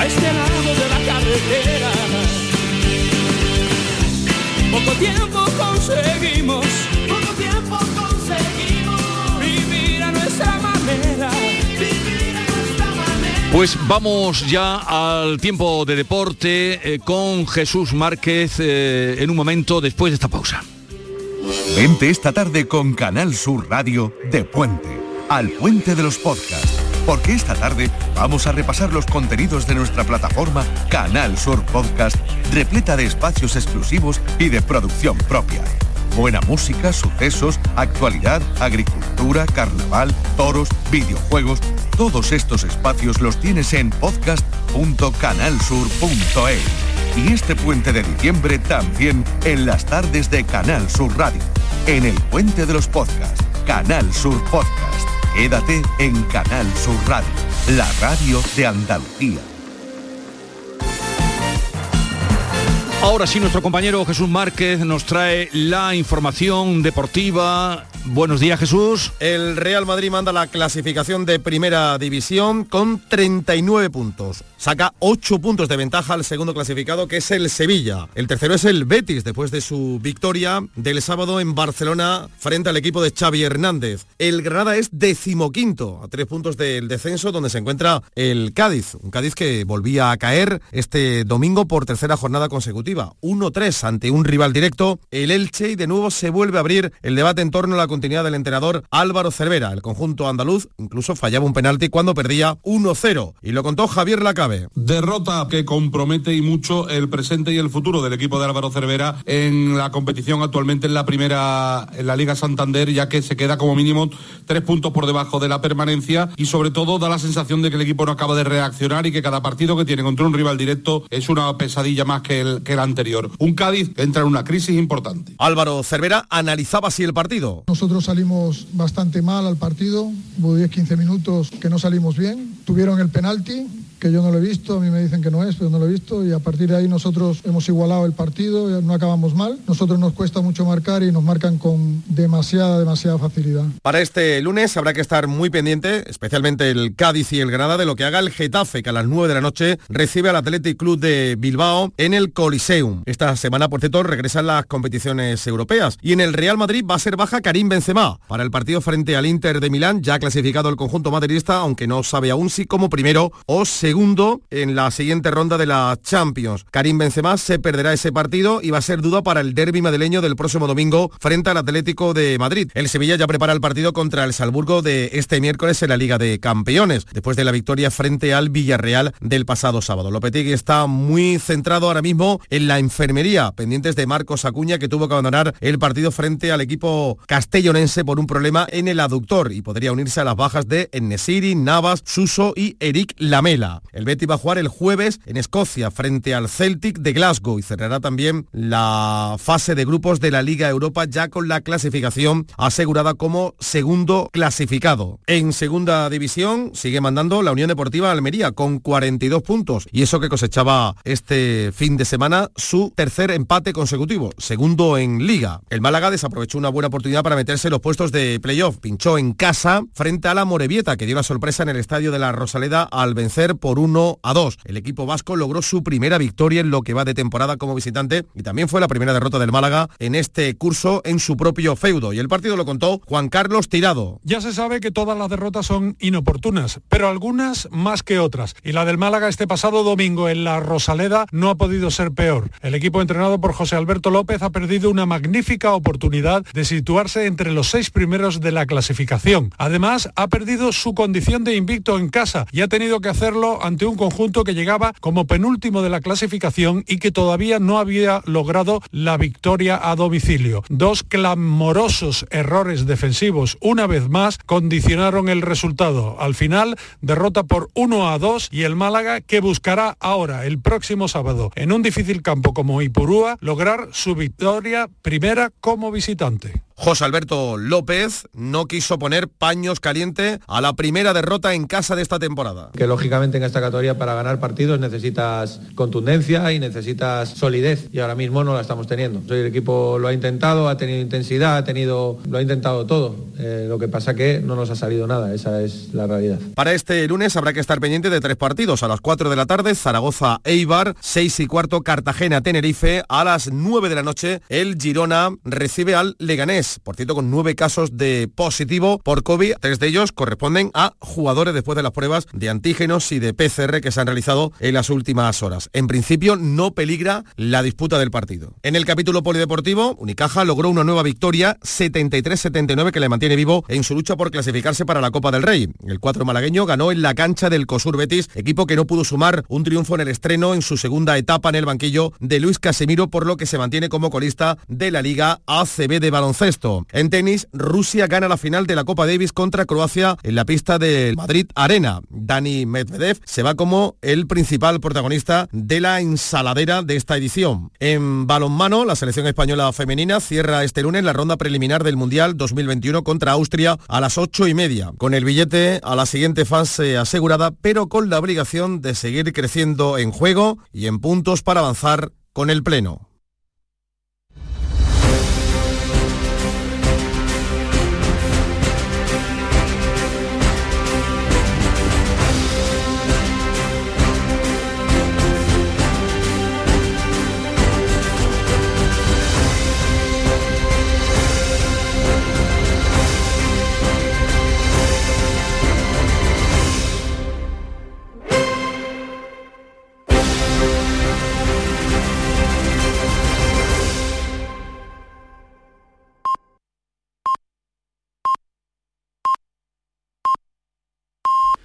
[SPEAKER 53] este carretera. Poco tiempo conseguimos, poco tiempo conseguimos vivir a nuestra manera. Vivir a nuestra manera.
[SPEAKER 1] Pues vamos ya al tiempo de deporte eh, con Jesús Márquez eh, en un momento después de esta pausa.
[SPEAKER 31] Vente esta tarde con Canal Sur Radio de Puente, al Puente de los Podcasts. Porque esta tarde vamos a repasar los contenidos de nuestra plataforma Canal Sur Podcast, repleta de espacios exclusivos y de producción propia. Buena música, sucesos, actualidad, agricultura, carnaval, toros, videojuegos. Todos estos espacios los tienes en podcast.canalsur.es. Y este puente de diciembre también en las tardes de Canal Sur Radio. En el puente de los podcasts, Canal Sur Podcast. Quédate en Canal Sur Radio, la radio de Andalucía.
[SPEAKER 1] Ahora sí, nuestro compañero Jesús Márquez nos trae la información deportiva. Buenos días, Jesús.
[SPEAKER 54] El Real Madrid manda la clasificación de primera división con 39 puntos. Saca 8 puntos de ventaja al segundo clasificado, que es el Sevilla. El tercero es el Betis, después de su victoria del sábado en Barcelona frente al equipo de Xavi Hernández. El Granada es decimoquinto, a tres puntos del descenso, donde se encuentra el Cádiz. Un Cádiz que volvía a caer este domingo por tercera jornada consecutiva. 1-3 ante un rival directo. El Elche y de nuevo se vuelve a abrir el debate en torno a la continuidad del entrenador Álvaro Cervera. El conjunto andaluz incluso fallaba un penalti cuando perdía 1-0. Y lo contó Javier Lacabe.
[SPEAKER 55] Derrota que compromete y mucho el presente y el futuro del equipo de Álvaro Cervera en la competición actualmente en la primera, en la Liga Santander, ya que se queda como mínimo tres puntos por debajo de la permanencia y sobre todo da la sensación de que el equipo no acaba de reaccionar y que cada partido que tiene contra un rival directo es una pesadilla más que el, que el anterior. Un Cádiz que entra en una crisis importante.
[SPEAKER 54] Álvaro Cervera analizaba así el partido.
[SPEAKER 38] Nosotros salimos bastante mal al partido, hubo 10-15 minutos que no salimos bien, tuvieron el penalti, que yo no lo he visto, a mí me dicen que no es, pero no lo he visto y a partir de ahí nosotros hemos igualado el partido, no acabamos mal. Nosotros nos cuesta mucho marcar y nos marcan con demasiada, demasiada facilidad.
[SPEAKER 54] Para este lunes habrá que estar muy pendiente, especialmente el Cádiz y el Granada, de lo que haga el Getafe, que a las 9 de la noche recibe al Athletic Club de Bilbao en el Coliseum. Esta semana, por cierto, regresan las competiciones europeas y en el Real Madrid va a ser baja Karim Benzema para el partido frente al Inter de Milán, ya clasificado el conjunto madridista, aunque no sabe aún si como primero o segundo en la siguiente ronda de la Champions. Karim Benzema se perderá ese partido y va a ser duda para el derby madrileño del próximo domingo frente al Atlético de Madrid. El Sevilla ya prepara el partido contra el Salzburgo de este miércoles en la Liga de Campeones, después de la victoria frente al Villarreal del pasado sábado. Lopetegui está muy centrado ahora mismo en la enfermería, pendientes de Marcos Acuña que tuvo que abandonar el partido frente al equipo castellonense por un problema en el aductor y podría unirse a las bajas de Enesiri, Navas, Suso y Eric Lamela. El Betis va a jugar el jueves en Escocia frente al Celtic de Glasgow y cerrará también la fase de grupos de la Liga Europa ya con la clasificación asegurada como segundo clasificado. En segunda división sigue mandando la Unión Deportiva Almería con 42 puntos y eso que cosechaba este fin de semana su tercer empate consecutivo, segundo en liga. El Málaga desaprovechó una buena oportunidad para meterse en los puestos de playoff, pinchó en casa frente a la Morevieta que dio la sorpresa en el estadio de la Rosaleda al vencer por 1 a 2. El equipo vasco logró su primera victoria en lo que va de temporada como visitante y también fue la primera derrota del Málaga en este curso en su propio feudo y el partido lo contó Juan Carlos Tirado.
[SPEAKER 56] Ya se sabe que todas las derrotas son inoportunas, pero algunas más que otras. Y la del Málaga este pasado domingo en la Rosaleda no ha podido ser peor. El equipo entrenado por José Alberto López ha perdido una magnífica oportunidad de situarse entre los seis primeros de la clasificación. Además, ha perdido su condición de invicto en casa y ha tenido que hacerlo ante un conjunto que llegaba como penúltimo de la clasificación y que todavía no había logrado la victoria a domicilio. Dos clamorosos errores defensivos, una vez más, condicionaron el resultado. Al final, derrota por 1 a 2 y el Málaga que buscará ahora, el próximo sábado, en un difícil campo como Ipurúa, lograr su victoria primera como visitante.
[SPEAKER 54] José Alberto López no quiso poner paños caliente a la primera derrota en casa de esta temporada.
[SPEAKER 57] Que lógicamente en esta categoría para ganar partidos necesitas contundencia y necesitas solidez y ahora mismo no la estamos teniendo. El equipo lo ha intentado, ha tenido intensidad, ha tenido, lo ha intentado todo. Eh, lo que pasa que no nos ha salido nada, esa es la realidad.
[SPEAKER 54] Para este lunes habrá que estar pendiente de tres partidos. A las 4 de la tarde Zaragoza Eibar, 6 y cuarto Cartagena Tenerife, a las 9 de la noche el Girona recibe al Leganés mes, por cierto con nueve casos de positivo por COVID, tres de ellos corresponden a jugadores después de las pruebas de antígenos y de PCR que se han realizado en las últimas horas. En principio no peligra la disputa del partido. En el capítulo polideportivo, Unicaja logró una nueva victoria 73-79 que le mantiene vivo en su lucha por clasificarse para la Copa del Rey. El cuatro malagueño ganó en la cancha del COSUR Betis, equipo que no pudo sumar un triunfo en el estreno en su segunda etapa en el banquillo de Luis Casemiro, por lo que se mantiene como colista de la Liga ACB de baloncesto. En tenis, Rusia gana la final de la Copa Davis contra Croacia en la pista del Madrid Arena. Dani Medvedev se va como el principal protagonista de la ensaladera de esta edición. En balonmano, la selección española femenina cierra este lunes la ronda preliminar del Mundial 2021 contra Austria a las ocho y media, con el billete a la siguiente fase asegurada, pero con la obligación de seguir creciendo en juego y en puntos para avanzar con el Pleno.